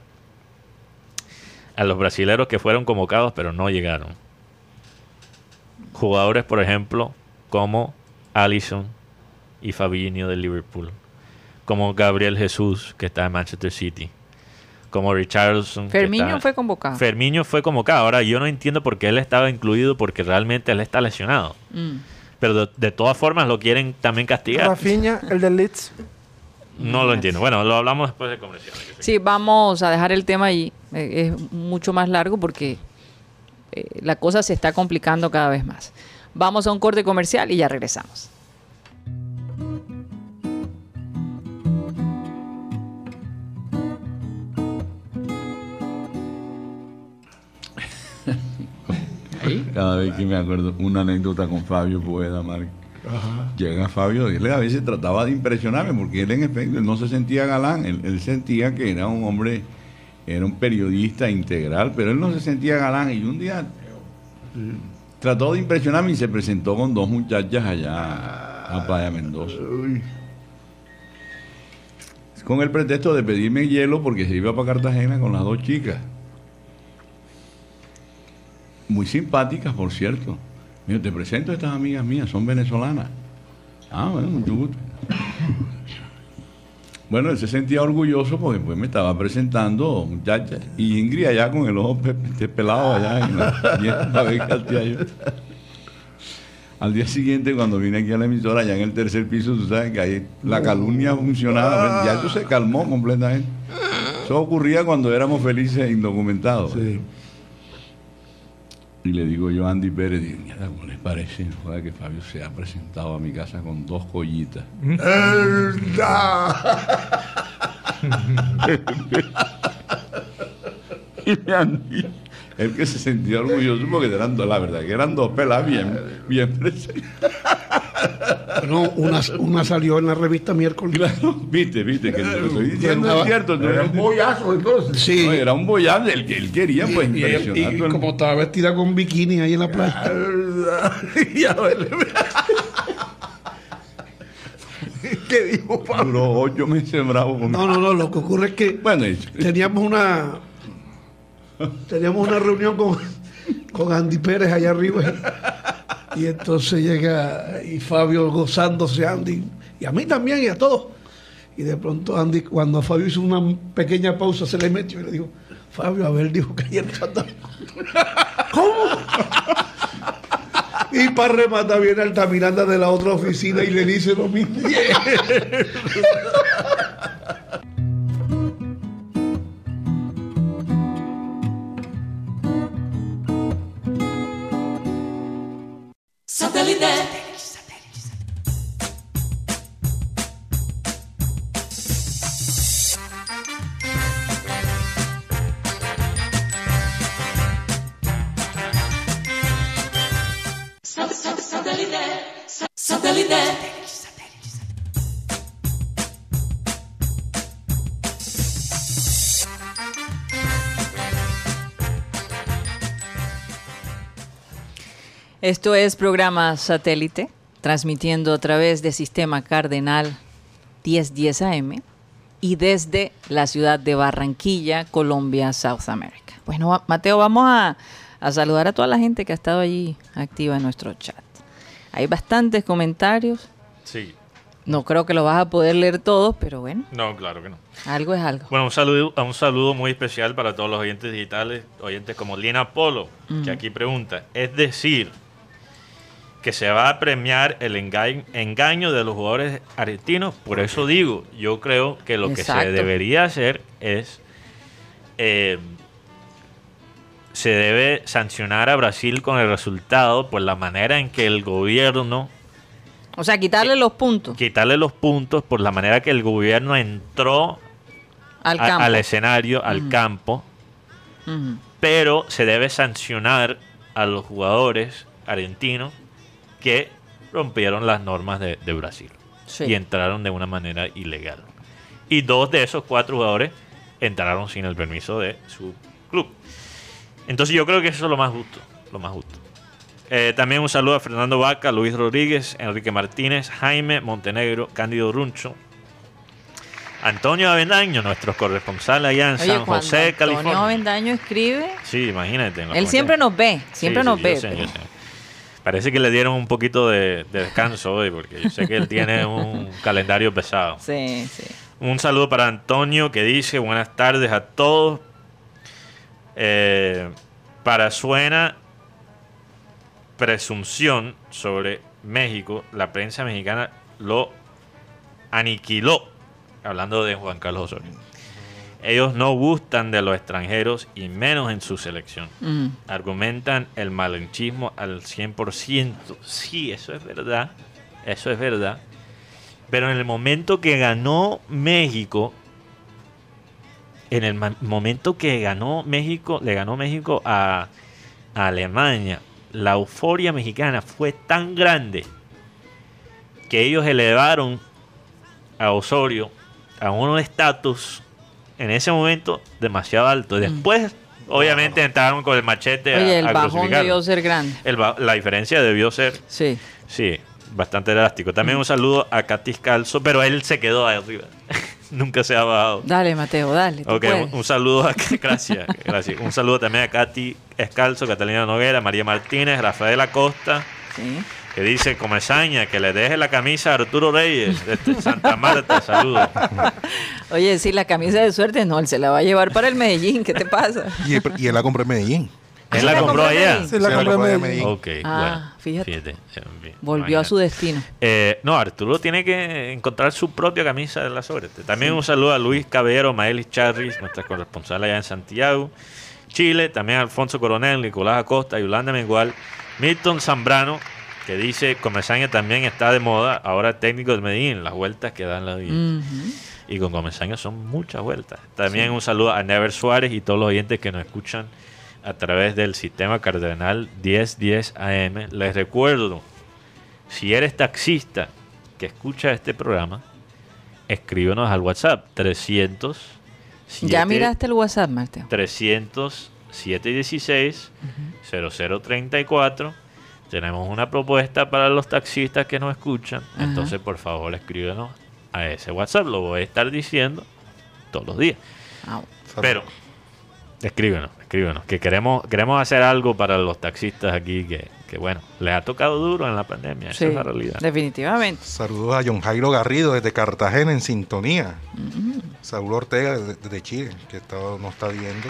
a los brasileros que fueron convocados pero no llegaron. Jugadores, por ejemplo, como Allison y Fabinho de Liverpool. Como Gabriel Jesús, que está en Manchester City. Como Richardson. Fermiño está- fue convocado. Fermiño fue convocado. Ahora, yo no entiendo por qué él estaba incluido, porque realmente él está lesionado. Mm. Pero de, de todas formas lo quieren también castigar. Rafinha, el del Leeds. No lo entiendo. Bueno, lo hablamos después de comerciales. Sí, vamos a dejar el tema allí. Eh, es mucho más largo porque eh, la cosa se está complicando cada vez más. Vamos a un corte comercial y ya regresamos. Cada vez que me acuerdo una anécdota con Fabio Poeda, Mar. Llega Fabio y él a veces trataba de impresionarme porque él en efecto él no se sentía galán, él, él sentía que era un hombre, era un periodista integral, pero él no se sentía galán y un día trató de impresionarme y se presentó con dos muchachas allá a Playa Mendoza. Con el pretexto de pedirme hielo porque se iba para Cartagena con las dos chicas. Muy simpáticas, por cierto. Mira, te presento a estas amigas mías, son venezolanas. Ah, bueno, mucho gusto. Bueno, él se sentía orgulloso porque pues me estaba presentando muchachas. Y Ingrid allá con el ojo pe- pe- pelado allá en la, y en la beca al día siguiente, cuando vine aquí a la emisora, allá en el tercer piso, tú sabes que ahí la calumnia funcionaba. Ya eso se calmó completamente. Eso ocurría cuando éramos felices e indocumentados. Y le digo yo a Andy Pérez, digo, mierda, ¿cómo les parece joder, que Fabio se ha presentado a mi casa con dos joyitas? y me Andy, el que se sentía orgulloso porque eran dos, la verdad, que eran dos pelas bien, bien presentadas. Bueno, una, una salió en la revista miércoles. Claro, viste, viste, que lo estoy diciendo es cierto. Era un ¿no? bollazo entonces. Sí. No, era un el que él quería, pues, y, impresionar. y como estaba vestida con bikini ahí en la playa. Ya. ¿Qué dijo Pablo? Duró ocho meses bravo con No, no, no, lo que ocurre es que Bueno, y- teníamos una teníamos una reunión con, con Andy Pérez allá arriba y entonces llega y Fabio gozándose Andy y a mí también y a todos y de pronto Andy cuando Fabio hizo una pequeña pausa se le metió y le dijo Fabio a ver dijo que ayer no andaba". ¿cómo? y para rematar viene Altamiranda de la otra oficina y le dice lo mismo Satellite. Esto es programa satélite, transmitiendo a través de Sistema Cardenal 1010 AM y desde la ciudad de Barranquilla, Colombia, South America. Bueno, Mateo, vamos a, a saludar a toda la gente que ha estado allí activa en nuestro chat. Hay bastantes comentarios. Sí. No creo que lo vas a poder leer todos, pero bueno, No, claro que no. algo es algo. Bueno, un saludo, un saludo muy especial para todos los oyentes digitales, oyentes como Lina Polo, que aquí pregunta, es decir, que se va a premiar el engaño, engaño de los jugadores argentinos, por eso digo, yo creo que lo que se debería hacer es, eh, se debe sancionar a Brasil con el resultado por la manera en que el gobierno O sea, quitarle los puntos. quitarle los puntos por la manera que el gobierno entró al a- al escenario, al campo, pero se debe sancionar a los jugadores argentinos que rompieron las normas de, de Brasil Sí. y entraron de una manera ilegal. Y dos de esos cuatro jugadores entraron sin el permiso de su club. Entonces yo creo que eso es lo más justo, lo más justo. Eh, también un saludo a Fernando Vaca, Luis Rodríguez, Enrique Martínez, Jaime Montenegro, Cándido Runcho, Antonio Avendaño, nuestro corresponsal allá en Oye, San José, Antonio California. Avendaño escribe, Sí, imagínate. él siempre nos ve, siempre Sí, nos sí, ve. yo sé, pero- yo sé. Parece que le dieron un poquito de, de descanso hoy, porque yo sé que él tiene un calendario pesado. Sí, sí. Un saludo para Antonio que dice buenas tardes a todos. Eh, para suena presunción sobre México, la prensa mexicana lo aniquiló, hablando de Juan Carlos Osorio. Ellos no gustan de los extranjeros y menos en su selección. Mm. Argumentan el malinchismo al 100%. Sí, eso es verdad. Eso es verdad. Pero en el momento que ganó México, en el momento que ganó México, le ganó México a, a Alemania, la euforia mexicana fue tan grande que ellos elevaron a Osorio a un estatus en ese momento demasiado alto. Después, obviamente, entraron con el machete a- Oye, el a bajón debió ser grande. El la diferencia debió ser, Sí. sí, bastante drástico. También un saludo a Katis Calzo, pero él se quedó ahí arriba. Nunca se ha bajado. Dale, Mateo, dale. Ok, un saludo a gracias, gracias. Un saludo también a Katy Escalzo, Catalina Noguera, María Martínez, Rafael Acosta, Sí. Que dice Comesaña, que le deje la camisa a Arturo Reyes, desde Santa Marta, saludos. Oye, sí, la camisa de suerte no, él se la va a llevar para el Medellín. ¿Qué te pasa? Y, y él la compró en Medellín. ¿Él la la compró allá? Sí, la compró en Medellín. Ok, Ah, bueno. fíjate. eh, bien, Volvió a su destino. Eh, no, Arturo tiene que encontrar su propia camisa de la suerte. También un saludo a Luis Caballero, Maelis Charris, nuestra corresponsal allá en Santiago, Chile. También a Alfonso Coronel, Nicolás Acosta, Yolanda Mengual, Milton Zambrano, que dice Comesaña también está de moda, ahora técnico de Medellín, las vueltas que dan la vida. Y con Comesaña son muchas vueltas. También un saludo a Never Suárez y todos los oyentes que nos escuchan a través del sistema cardenal 1010 AM. Les recuerdo, si eres taxista que escucha este programa, escríbenos al WhatsApp 300 Ya miraste el WhatsApp, Mateo. 300 716 0034. Tenemos una propuesta para los taxistas que nos escuchan. Ajá. Entonces, por favor, escríbenos a ese WhatsApp. Lo voy a estar diciendo todos los días. Pero, escríbenos, escríbenos. Que queremos, queremos hacer algo para los taxistas aquí que, que, bueno, les ha tocado duro en la pandemia. Esa es la realidad. definitivamente. Saludos a John Jairo Garrido desde Cartagena en sintonía. Saúl Ortega desde, desde Chile, que está, no está viendo.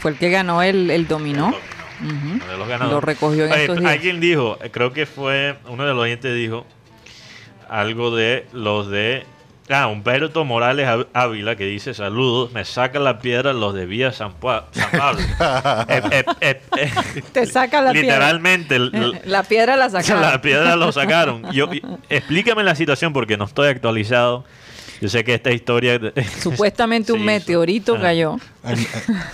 Fue el que ganó el, el dominó. Uno de los ganadores. Lo recogió en Oye, estos días. Alguien dijo, creo que fue uno de los oyentes dijo algo de los de. Ah, Humberto Morales Ávila que dice: Saludos, me sacan la piedra los de Vía San, Pua- San Pablo. Eh, eh, eh, eh, Te saca la piedra. Literalmente, el- el- La piedra la sacaron. la piedra lo sacaron. Yo, explícame la situación porque no estoy actualizado. Yo sé que esta historia. Supuestamente un meteorito cayó. En,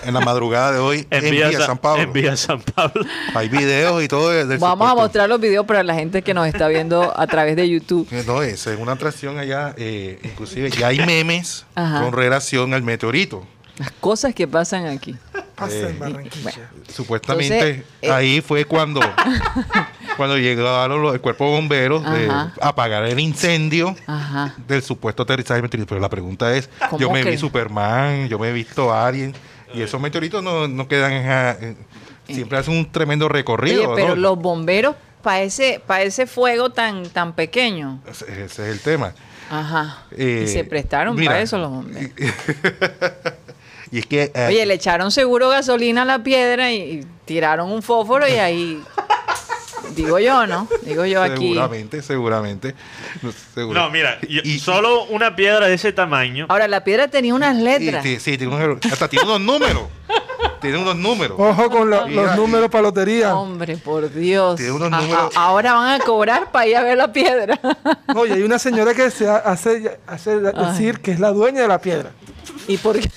en la madrugada de hoy en, en Vía, San Pablo. en Vía San Pablo. Hay videos y todo del Vamos a mostrar los videos para la gente que nos está viendo a través de YouTube. Eh, No, es es una atracción allá, eh, inclusive ya hay memes Ajá. con relación al meteorito. Las cosas que pasan aquí. Pasa Eh, en Barranquilla. Supuestamente Entonces, eh, ahí fue cuando, cuando llegaron los, el cuerpo de bomberos de apagar el incendio Ajá. del supuesto aterrizaje de meteorito. Pero la pregunta es, ¿Cómo yo me que? vi Superman, yo me he visto Alien, y esos meteoritos no, no quedan en, en- siempre hacen un tremendo recorrido. Oye, pero ¿no? los bomberos para ese, pa' ese fuego tan, tan pequeño. Ese, ese es el tema. Ajá. Eh, y se prestaron mira, para eso los bomberos. Y es que eh, Oye, le echaron seguro gasolina a la piedra y, y tiraron un fósforo y ahí. Digo yo, ¿no? Digo yo aquí. seguramente, seguramente. no, seguro. No, mira, yo- Y- solo una piedra de ese tamaño. Ahora, la piedra tenía unas y- letras. sí, sí, tiene unos- hasta tiene unos números. tiene unos números. Ojo con la- los números para lotería. Hombre, por Dios. Tiene unos números- ahora van a cobrar para ir a ver la piedra. Oye, hay una señora que se ha- hace, hace decir que es la dueña de la piedra. ¿Y por qué?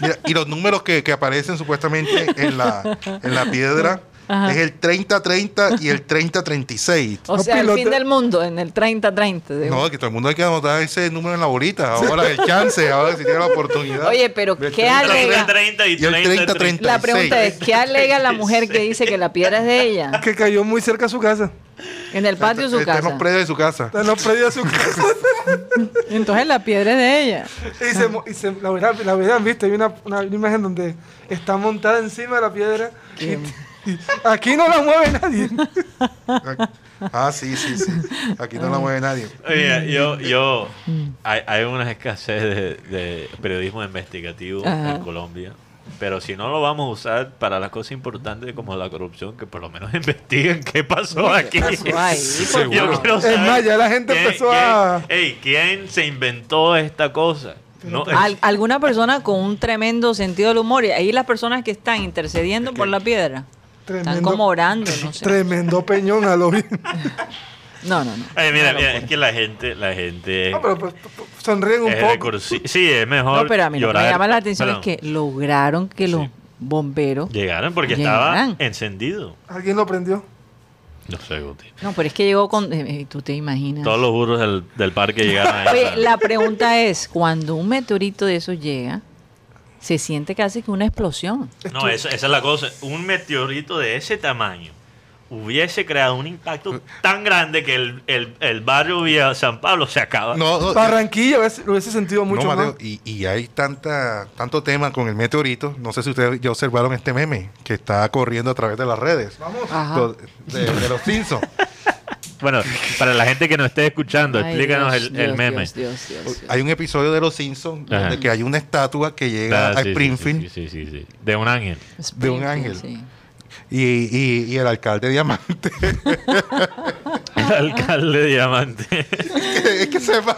Mira, y los números que, que aparecen supuestamente en la, en la piedra es el 30-30 y el 30-36. O No sea, el fin del mundo, en el 30-30. digo. No, que todo el mundo hay que anotar ese número en la bolita. Ahora el chance, ahora si tiene la oportunidad. Oye, pero ¿qué 30, alega? 30 y Y el 30, 30, 30. La pregunta es, ¿qué alega la mujer que dice que la piedra es de ella? Que cayó muy cerca a su casa. En el patio de su Está en los casa. predios de su casa. Está en los predios de su casa. Entonces la piedra es de ella. Y, se, y se- la, hubieran, la hubieran visto. Hay una, una imagen donde está montada encima de la piedra. Y aquí no la mueve nadie. Ah, sí, sí, sí. Aquí no la mueve nadie. Oye, yo, yo, hay, hay una escasez de, de periodismo investigativo Ajá. en Colombia, pero si no lo vamos a usar para las cosas importantes como la corrupción, que por lo menos investiguen qué pasó aquí. pasó ahí? Yo quiero Es más, ya la gente quién- empezó quién- a- ey, ¿quién se inventó esta cosa? No, es- Al- alguna persona con un tremendo sentido del humor. Y ahí las personas que están intercediendo por la piedra. Están como orando, no sé. Tremendo peñón a lo bien. No, no, no. Ay, mira, mira, es que la gente, la gente No, pero, sonríen un poco. recursi- Sí, es mejor No, pero a mí lo que me llama la atención Perdón. es que lograron que los bomberos. Llegaron porque Llegaran. estaba encendido. ¿Alguien lo prendió? No sé, Guti. No, pero es que llegó con... eh, eh, tú te imaginas. Todos los burros del, del parque llegaron a Oye, la pregunta es, cuando un meteorito de esos llega, se siente casi que una explosión. No, esa, esa es la cosa. Un meteorito de ese tamaño hubiese creado un impacto tan grande que el, el, el barrio Villa San Pablo se acaba. No, no, Barranquilla hubiese- lo hubiese sentido mucho no, más. Y, y hay tanta, tanto tema con el meteorito. No sé si ustedes ya observaron este meme que está corriendo a través de las redes. Lo- De, de los Simpsons. Bueno, para la gente que nos esté escuchando, Ay, explícanos Dios, el, el Dios, meme. Dios, Dios, Dios, Dios. Hay un episodio de los Simpsons Ajá. donde que hay una estatua que llega Ah, a sí, Springfield Sí, sí, sí, sí. De un ángel. de un ángel. sí. y, y- y el alcalde Diamante. El alcalde Diamante. es que se va.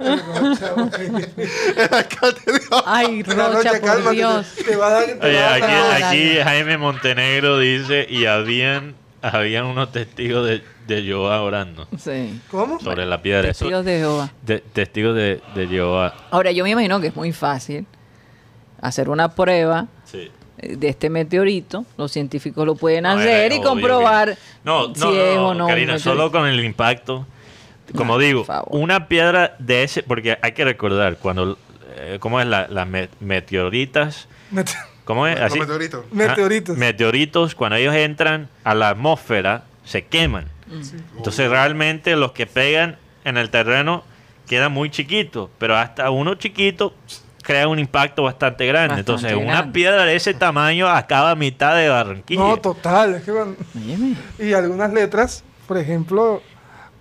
el alcalde Diamante. Ay, Rocha, por Dios. Te, te va a dar. te Oye, va a aquí, aquí Jaime Montenegro dice, y habían, habían unos testigos de, de Jehová orando Sí. ¿Cómo? sobre la piedra. Eso- Testigos de Jehová. de- testigos de, de Jehová. Ahora, yo me imagino que es muy fácil hacer una prueba Sí. de este meteorito. Los científicos lo pueden No, hacer y comprobar que- No, no, si no, es no, o no. Karina, solo con el impacto. Como digo, una piedra de ese, porque hay que recordar, cuando, eh, ¿cómo es la- las me- meteoritas? Mete- ¿Cómo es? Así. meteoritos. Meteoritos. Meteoritos, cuando ellos entran a la atmósfera, se queman. Entonces realmente los que pegan en el terreno quedan muy chiquitos, pero hasta uno chiquito crea un impacto bastante grande. Bastante Entonces una piedra de ese tamaño acaba a mitad de Barranquilla. No, total. es que van- y algunas letras, por ejemplo,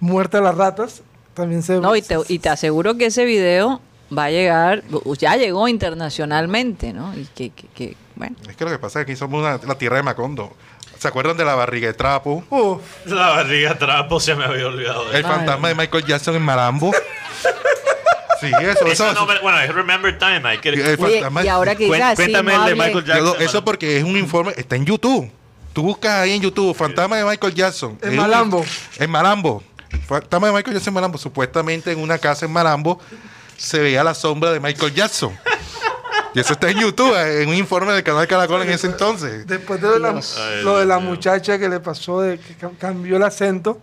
Muerte a las ratas, también se. No, y te, y te aseguro que ese video va a llegar, ya llegó internacionalmente, ¿no? Y que, que, que, bueno, Es que lo que pasa es que aquí somos una- la tierra de Macondo. ¿Se acuerdan de la barriga de trapo? Uf, La barriga trapo se me había olvidado. de El eso. fantasma de Michael Jackson en Marambo. sí, eso, eso. nombre- bueno, es Remember Time. Hay que, El Oye, fantasma- y ahora que Cuen- digas así, cuéntame no el de hable- Michael Yo Jackson. lo- eso porque es un informe, está en YouTube. Tú buscas ahí en YouTube, Fantasma de Michael Jackson. En Es un- Malambo. En Malambo. Fantasma de Michael Jackson en Malambo. Supuestamente en una casa en Malambo se veía la sombra de Michael Jackson. Y eso está en YouTube, eh, en un informe del canal Caracol en ese entonces. después de la- Ay, lo de la Dios mío. muchacha que le pasó, de que cam- cambió el acento.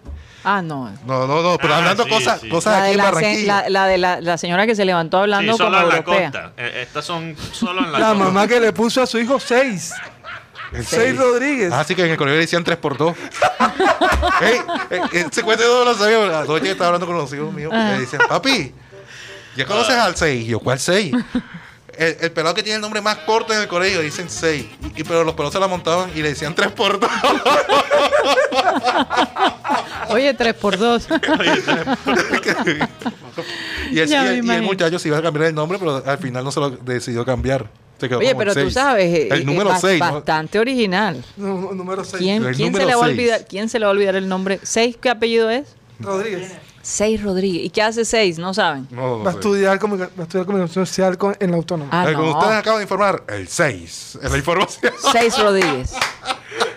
Ah, no. No, no, no, pero Ah, hablando sí, cosas, sí. cosas La aquí de en la, se- Barranquilla. la, la de la, la señora que se levantó Sí, hablando solo como en la europea. costa. Eh, Estas son solo en la, La costa. mamá que le puso a su hijo seis. Seis Rodríguez. Ah, sí que en el colegio le decían 3x2. Ey, eh, ese cuento yo no lo sabía. Anoche estaba hablando con los hijos míos. y Le decían, papi, ¿ya conoces al 6? Y yo, ¿cuál 6? El, el pelado que tiene el nombre más corto en el colegio, dicen 6. Y, y- pero los pelados se la montaban y le decían 3x2. Oye, tres por dos. y, el, y el- y el muchacho se iba a cambiar el nombre, pero al final no se lo decidió cambiar. Se quedó Oye, como pero tú seis. sabes, eh, El eh, número bas- 6. bastante original. Nu- número seis. ¿Quién, El quién se número le va a seis. olvidar? ¿Quién se le va a olvidar el nombre? ¿Seis qué apellido es? Rodríguez. Seis Rodríguez. ¿Y qué hace Seis? No saben. No, no Va a estudiar, comunica- va a estudiar comunicación social con- en la autónoma. Ah, Eh, como no. ustedes acaban de informar, el 6 es la información. Seis Rodríguez.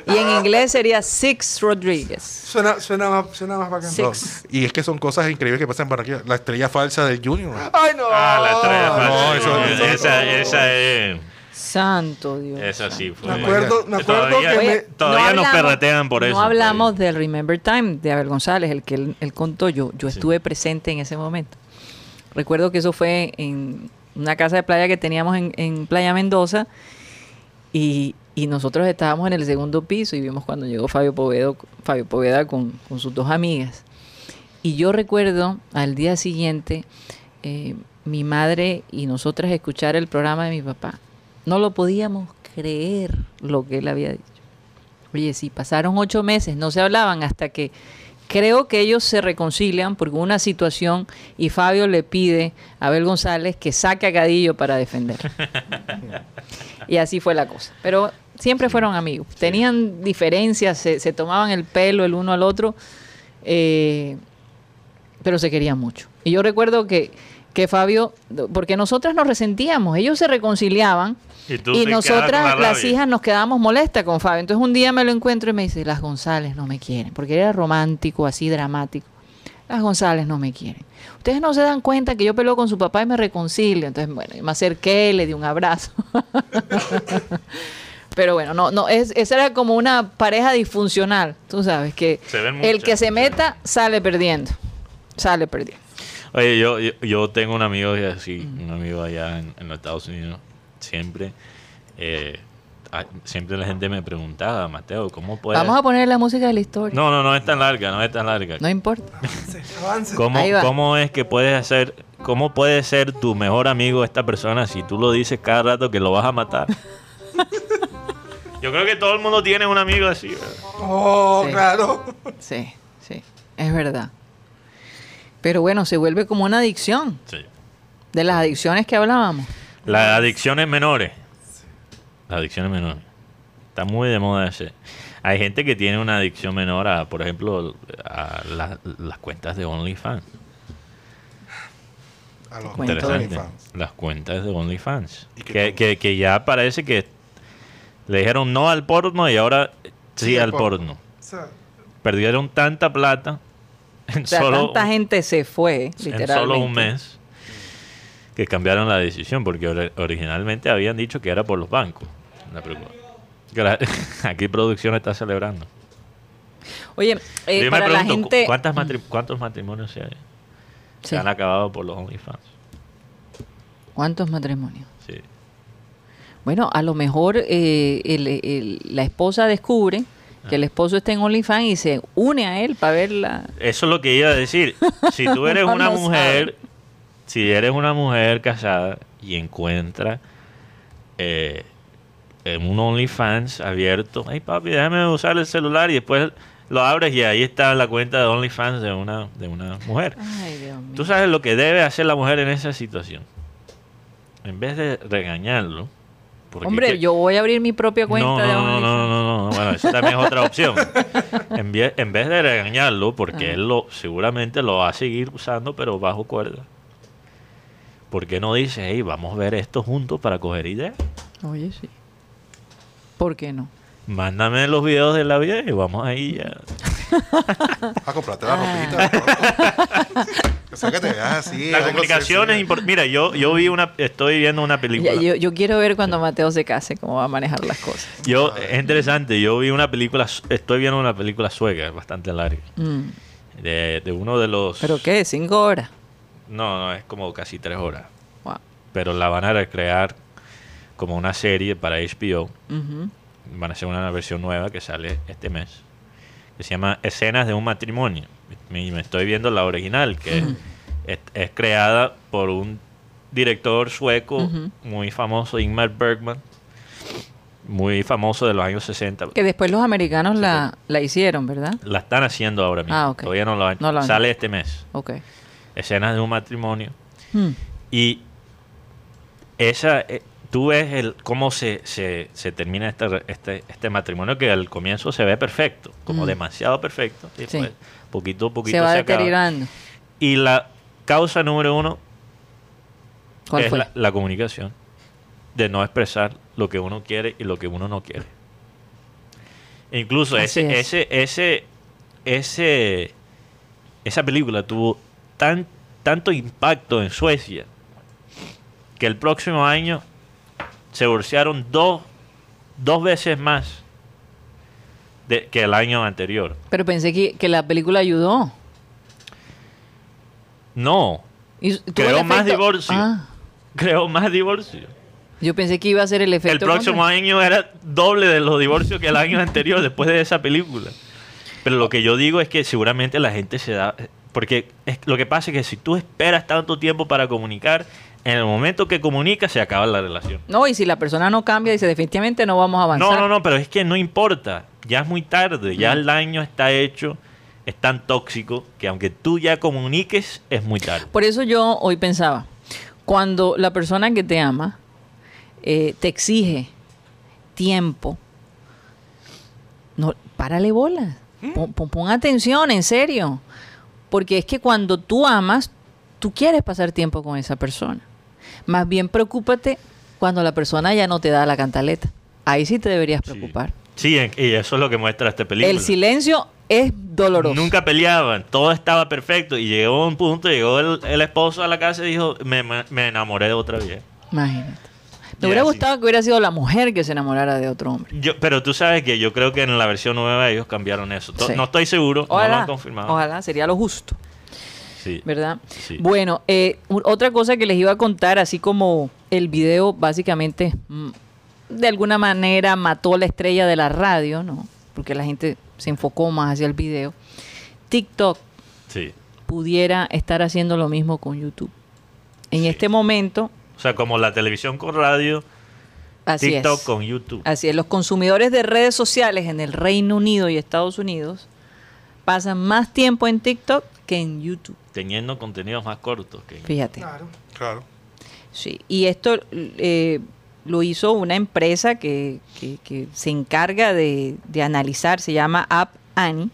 Y en inglés sería Six Rodríguez. Suena, suena, más, suena más bacán. Sí. No, Y es que son cosas increíbles que pasan en Barranquilla. La estrella falsa del Junior. Ay, no. Ah, la estrella No, falsa. eso- Eh, eso- esa, esa es. Santo Dios. Esa sí fue. Me acuerdo, me acuerdo Todavía- que Oye, me, Todavía nos hablamos- perretean por eso. No hablamos del Remember Time de Abel González, el que él, él contó. Yo, yo estuve presente en ese momento. Recuerdo que eso fue en una casa de playa que teníamos en, en Playa Mendoza y, y nosotros estábamos en el segundo piso y vimos cuando llegó Fabio, Povedo, Fabio Poveda con, con sus dos amigas. Y yo recuerdo al día siguiente eh, mi madre y nosotras escuchar el programa de mi papá. No lo podíamos creer lo que él había dicho. Oye, sí, pasaron ocho meses, no se hablaban hasta que creo que ellos se reconcilian porque hubo una situación y Fabio le pide a Abel González que saque a Cadillo para defender. y así fue la cosa. Pero siempre fueron amigos. Tenían diferencias, se, se tomaban el pelo el uno al otro, eh, pero se querían mucho. Y yo recuerdo que, que Fabio, porque nosotras nos resentíamos, ellos se reconciliaban Y, nosotras, la las hijas, nos quedamos molestas con Fabio. Entonces un día me lo encuentro y me dice, las González no me quieren, porque era romántico, así dramático. las González no me quieren. Ustedes no se dan cuenta que yo peleo con su papá y me reconcilio. Entonces, bueno, yo me acerqué, le di un abrazo. Pero bueno, no, no, es, esa era como una pareja disfuncional. Tú sabes que el que se meta sale perdiendo. Sale perdiendo. Oye, yo, yo, yo tengo un amigo así, un amigo allá en, en los Estados Unidos. Siempre, eh, siempre la gente me preguntaba, Mateo, ¿cómo puedes...? Vamos a poner la música de la historia. No, no, no es tan larga, no es tan larga. No importa. Avance. ¿Cómo. ¿Cómo es que puedes hacer, cómo puede ser tu mejor amigo esta persona si tú lo dices cada rato que lo vas a matar? Yo creo que todo el mundo tiene un amigo así. ¿verdad? Oh, Sí. claro. Sí, sí, es verdad. Pero bueno, se vuelve como una adicción. Sí. De las adicciones que hablábamos. Las adicciones menores. Las adicciones menores. Está muy de moda ese. Hay gente que tiene una adicción menor a, por ejemplo, a la- las cuentas de OnlyFans. A los Cuentas. Interesante. OnlyFans. Las cuentas de OnlyFans. ¿Y qué Que, que, que ya parece que le dijeron no al porno y ahora sí, Sí, al porno. porno. O sea, Perdieron tanta plata en O sea, solo, tanta gente se fue, en literalmente. solo un mes que cambiaron la decisión porque ori- originalmente habían dicho que era por los bancos. Aquí producción está celebrando. Oye, eh, Yo me para la gente... ¿cuántas matri- ¿cuántos matrimonios se, Sí. se han acabado por los OnlyFans? ¿Cuántos matrimonios? Sí. Bueno, a lo mejor eh, el- el- la esposa descubre que el esposo está en OnlyFans y se une a él para verla. Eso es lo que iba a decir. Si tú eres una mujer, sabe. Si eres una mujer casada y encuentras eh, en un OnlyFans abierto, ay papi, déjame usar el celular y después lo abres y ahí está la cuenta de OnlyFans de una, de una mujer. Ay, Dios mío. Tú sabes lo que debe hacer la mujer en esa situación. En vez de regañarlo. Hombre, que- yo voy a abrir mi propia cuenta no, no, de no, OnlyFans. no, no, no, Bueno, esa también es otra opción. En, vie- en vez de regañarlo, porque Ah. él lo seguramente lo va a seguir usando, pero bajo cuerda. ¿Por qué no dice, hey, vamos a ver esto juntos para coger ideas? Oye, sí. ¿Por qué no? Mándame los videos de la vida y vamos ahí ya. A comprarte la ropita. o sea que te veas así. La algo comunicación es sexy. importante. Mira, yo, yo vi una, estoy viendo una película. Ya, yo, yo quiero ver cuando Mateo se case cómo va a manejar las cosas. Yo, es interesante, yo vi una película, estoy viendo una película sueca, bastante larga, Mm. de, de uno de los... ¿Pero qué? ¿Cinco horas? No, no, es como casi tres horas. Wow. Pero la van a recrear como una serie para HBO. Van a hacer una versión nueva que sale este mes. Que se llama Escenas de un matrimonio. Y me estoy viendo la original, que es, es creada por un director sueco muy famoso, Ingmar Bergman. Muy famoso de los años 60. Que después los americanos la, la hicieron, ¿verdad? La están haciendo ahora mismo. Ah, ok. Todavía no lo han No han Sale este mes. Ok. Escenas de un matrimonio. Hmm. Y esa, eh, tú ves el, cómo se, se, se termina este, este, este matrimonio que al comienzo se ve perfecto, como Mm. demasiado perfecto. Y Sí. después, poquito a poquito Se va se acaba. deteriorando. Y la causa número uno ¿Cuál es fue? la, la comunicación. De no expresar lo que uno quiere y lo que uno no quiere. Incluso Así ese, es. ese, ese, ese, esa película tuvo tan, tanto impacto en Suecia que el próximo año se divorciaron dos, dos veces más de, que el año anterior. Pero pensé que, que la película ayudó. No, Creó más divorcio. Ah, creó más divorcios. yo pensé que iba a ser el efecto. El próximo año era doble de los divorcios que el año anterior después de esa película. Pero lo que yo digo es que seguramente la gente se da... Porque es, lo que pasa es que si tú esperas tanto tiempo para comunicar, en el momento que comunicas se acaba la relación. No, y si la persona no cambia, dice definitivamente no vamos a avanzar. No, no, no, pero es que no importa. Ya es muy tarde, ya el daño está hecho, es tan tóxico que aunque tú ya comuniques, es muy tarde. Por eso yo hoy pensaba, cuando la persona que te ama eh, te exige tiempo, no, párale bola. Pon, pon- pon atención, en serio. Porque es que cuando tú amas, tú quieres pasar tiempo con esa persona. Más bien preocúpate cuando la persona ya no te da la cantaleta. Ahí sí te deberías preocupar. Sí, y eso es lo que muestra esta película. El silencio es doloroso. Nunca peleaban, todo estaba perfecto. Y llegó un punto, llegó el, el esposo a la casa y dijo, me, me- me enamoré de otra vieja. Imagínate. Me hubiera gustado que hubiera sido la mujer que se enamorara de otro hombre. Yo, pero tú sabes que yo creo que en la versión nueva ellos cambiaron eso. Sí. No estoy seguro, no lo Ojalá, han confirmado. ojalá, sería lo justo, Sí. ¿verdad? Sí. Bueno, eh, otra cosa que les iba a contar, así como el video básicamente mm, de alguna manera mató la estrella de la radio, ¿no? Porque la gente se enfocó más hacia el video. TikTok Sí. pudiera estar haciendo lo mismo con YouTube. En este momento, O sea, como la televisión con radio, así TikTok es. con YouTube. Así es, los consumidores de redes sociales en el Reino Unido y Estados Unidos pasan más tiempo en TikTok que en YouTube. Teniendo contenidos más cortos. Que... Fíjate. Claro. Claro. Sí, y esto eh, lo hizo una empresa que, que- que se encarga de, de analizar, se llama App Annie,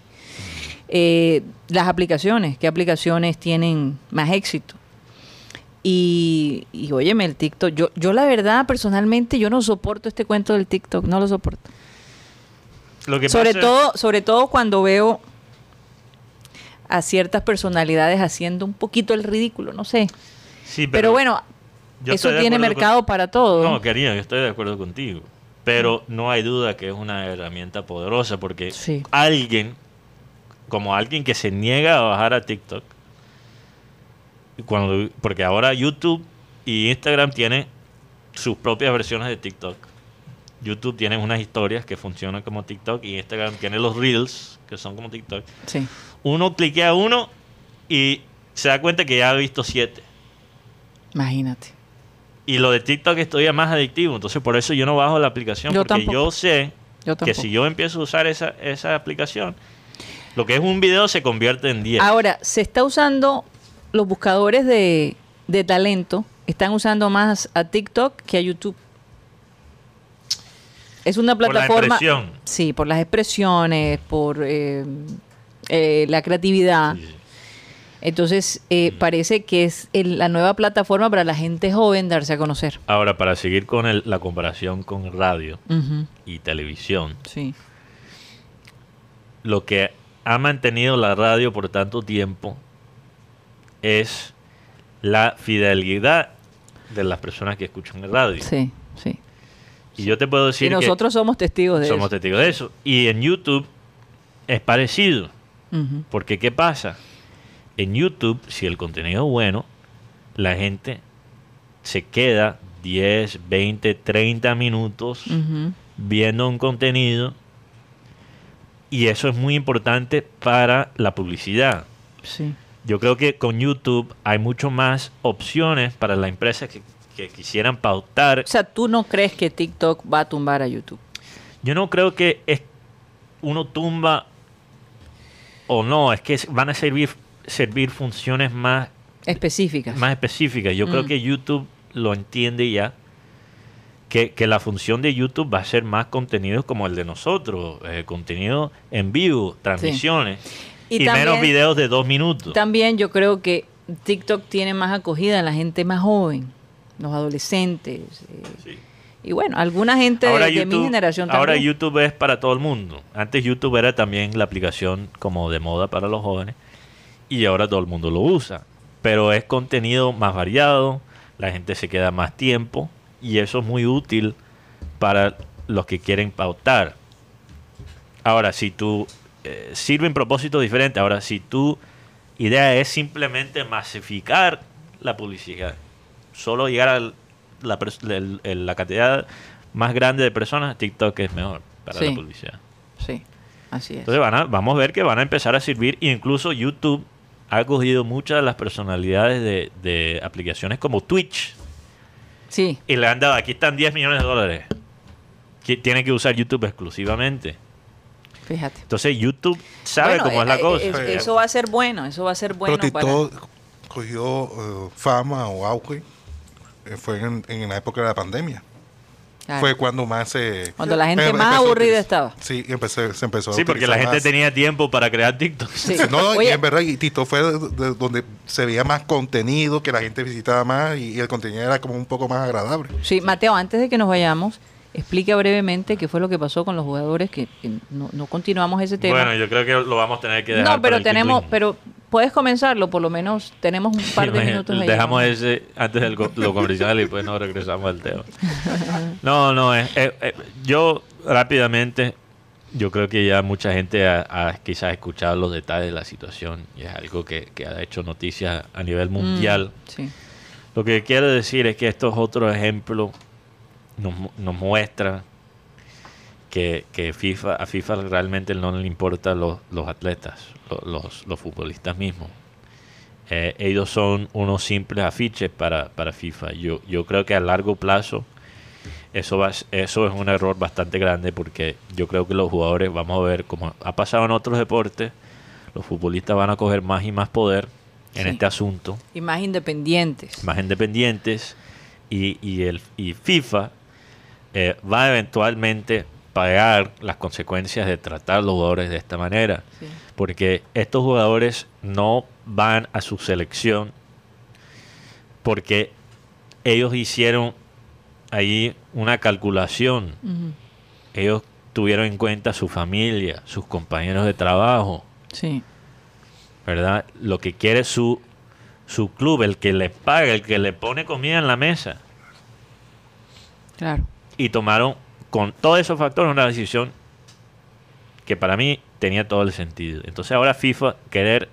eh, las aplicaciones, qué aplicaciones tienen más éxito. Y, y óyeme, el TikTok, yo, yo la verdad, personalmente, yo no soporto este cuento del TikTok, no lo soporto. Lo que Sobre pasa- todo, sobre todo cuando veo a ciertas personalidades haciendo un poquito el ridículo, no sé. Sí, Pero, bueno, eso tiene con- mercado para todo. No, querido, yo estoy de acuerdo contigo. Pero no hay duda que es una herramienta poderosa porque Sí. alguien, como alguien que se niega a bajar a TikTok, cuando, porque ahora YouTube y Instagram tienen sus propias versiones de TikTok. YouTube tiene unas historias que funcionan como TikTok y Instagram tiene los Reels que son como TikTok. Sí. Uno cliquea uno y se da cuenta que ya ha visto siete. Imagínate. Y lo de TikTok es todavía más adictivo. Entonces, por eso yo no bajo la aplicación. Yo porque tampoco. yo sé Yo que si yo empiezo a usar esa, esa aplicación, lo que es un video se convierte en 10. Ahora, se está usando los buscadores de, de talento, están usando más a TikTok que a YouTube. Es una Por la plataforma. Sí, por las expresiones, por eh, eh, la creatividad. Sí. Entonces, eh, Mm. parece que es el- la nueva plataforma para la gente joven darse a conocer. Ahora, para seguir con el- la comparación con radio y televisión, Sí. lo que ha mantenido la radio por tanto tiempo es la fidelidad de las personas que escuchan el radio. Sí, sí. Y yo te puedo decir Y nosotros somos testigos de somos eso. testigos de eso. Y en YouTube es parecido. Porque ¿qué pasa? En YouTube, si el contenido es bueno, la gente se queda 10, 20, 30 minutos viendo un contenido y eso es muy importante para la publicidad. Sí. Yo creo que con YouTube hay mucho más opciones para las empresas que, que quisieran pautar. O sea, ¿tú no crees que TikTok va a tumbar a YouTube? Yo no creo que es uno tumba o no, es que van a servir servir funciones más Específicas. más específicas. Yo creo Mm. que YouTube lo entiende ya. Que, que la función de YouTube va a ser más contenido como el de nosotros, eh, contenido en vivo, transmisiones Y y, menos videos de dos minutos. También yo creo que TikTok tiene más acogida en la gente más joven, los adolescentes. eh, Sí. Y bueno, alguna gente de, de mi generación ahora también. YouTube es para todo el mundo. Antes YouTube era también la aplicación como de moda para los jóvenes y ahora todo el mundo lo usa. Pero es contenido más variado, la gente se queda más tiempo y eso es muy útil para los que quieren pautar. Ahora, si tú eh, sirve en propósito diferente, ahora si tu idea es simplemente masificar la publicidad, solo llegar a la, cantidad más grande de personas, TikTok es mejor para Sí. la publicidad. Sí, así es. Entonces van a- vamos a ver que van a empezar a servir, incluso YouTube ha cogido muchas de las personalidades de, de aplicaciones como Twitch Sí, y le han dado, aquí están 10 millones de dólares. Que tiene que usar YouTube exclusivamente. Fíjate. Entonces YouTube sabe Bueno, cómo es la eh, cosa. eh, eso va a ser bueno, eso va a ser bueno Pero para... Cogió eh, fama o auge. eh, fue en, en la época de la pandemia. Claro. Fue cuando más se... Cuando la gente em- más aburrida estaba. Sí, empecé, se empezó a Sí, porque la gente más. tenía tiempo para crear TikTok. Sí. No, y en verdad, y TikTok fue de- de- donde se veía más contenido, que la gente visitaba más y, y el contenido era como un poco más agradable. Sí, Mateo, antes de que nos vayamos, explica brevemente qué fue lo que pasó con los jugadores que, que no, no continuamos ese tema. Bueno, yo creo que lo vamos a tener que dejar. no, para pero el tenemos, pero puedes comenzarlo, por lo menos tenemos un par de minutos ahí. Dejamos ese antes de lo comercial y después nos regresamos al tema. No, no, eh, eh, eh, yo rápidamente, yo creo que ya mucha gente ha, ha quizás escuchado los detalles de la situación y es algo que, que ha hecho noticias a nivel mundial. Mm, sí. Lo que quiero decir es que esto es otro ejemplo, nos, nos muestra que, que FIFA, a FIFA realmente no le importan los, los atletas, lo- los, los futbolistas mismos. Eh, ellos son unos simples afiches para, para FIFA. Yo, yo creo que a largo plazo eso, va, eso es un error bastante grande porque yo creo que los jugadores, vamos a ver, como ha pasado en otros deportes, los futbolistas van a coger más y más poder en Sí. este asunto Y más independientes. más independientes y, y el, y FIFA eh, va a eventualmente pagar las consecuencias de tratar a los jugadores de esta manera. Sí. Porque estos jugadores no van a su selección porque ellos hicieron ahí una calculación. Ellos tuvieron en cuenta su familia, sus compañeros de trabajo, Sí. ¿verdad? Lo que quiere su, su club, el que le paga, el que le pone comida en la mesa. Claro. Y tomaron con todos esos factores una decisión que para mí tenía todo el sentido. Entonces ahora FIFA querer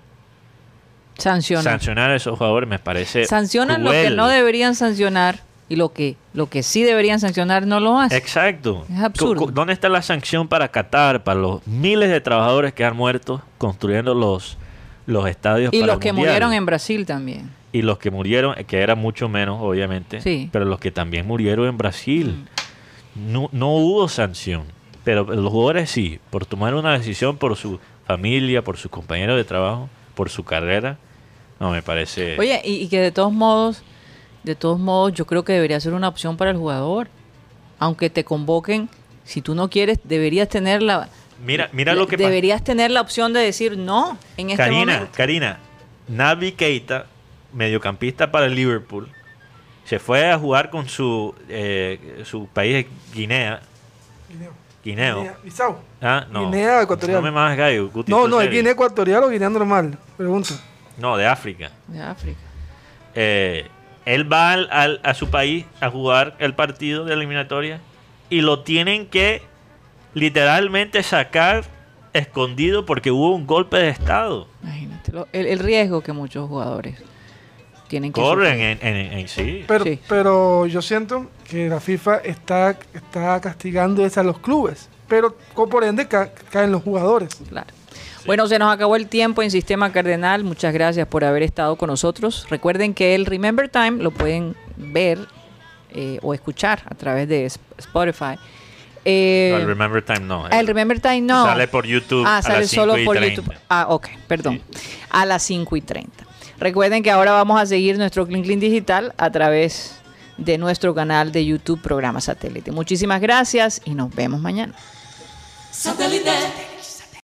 Sancionan. sancionar a esos jugadores me parece Sancionan lo que no deberían sancionar y lo que, lo que sí deberían sancionar no lo hacen. Exacto. Es absurdo. ¿Dónde está la sanción para Qatar, para los miles de trabajadores que han muerto construyendo los, los estadios y para los que murieron en Brasil también. Y los que murieron, que eran mucho menos, obviamente, Sí. pero los que también murieron en Brasil. Mm. No, no hubo sanción, pero los jugadores sí, por tomar una decisión por su familia, por sus compañeros de trabajo, por su carrera. No, me parece... Oye, y, y que de todos modos, de todos modos, yo creo que debería ser una opción para el jugador. Aunque te convoquen, si tú no quieres, deberías tener la, mira, mira lo que deberías tener la opción de decir no en este Karina, momento. Karina, Navi Keita, mediocampista para el Liverpool, se fue a jugar con su, eh, su país, Guinea. Guineo. Guinea- Bissau. Ah, no. Guinea Ecuatorial. No me más gallo, Guti, No, no, es. Guinea Ecuatorial o Guinea normal. Pregunta. No, de África. De África. Eh, él va al- al- a su país a jugar el partido de eliminatoria y lo tienen que literalmente sacar escondido porque hubo un golpe de estado. Imagínate lo- el, el riesgo que muchos jugadores tienen que Corren en, en- en sí. Pero, Sí. pero yo siento que la FIFA está, está castigando a los clubes. Pero por ende ca- caen los jugadores. Claro. Bueno, se nos acabó el tiempo en Sistema Cardenal. Muchas gracias por haber estado con nosotros. Recuerden que el Remember Time lo pueden ver eh, o escuchar a través de Sp- Spotify. Eh, No, el Remember Time no. el Remember Time no. Sale por YouTube Ah, a sale las solo 5 y por 30. YouTube. Ah, ok, perdón. A las 5 y 30. Recuerden que ahora vamos a seguir nuestro Clean Clean Digital a través de nuestro canal de YouTube Programa Satélite. Muchísimas gracias y nos vemos mañana.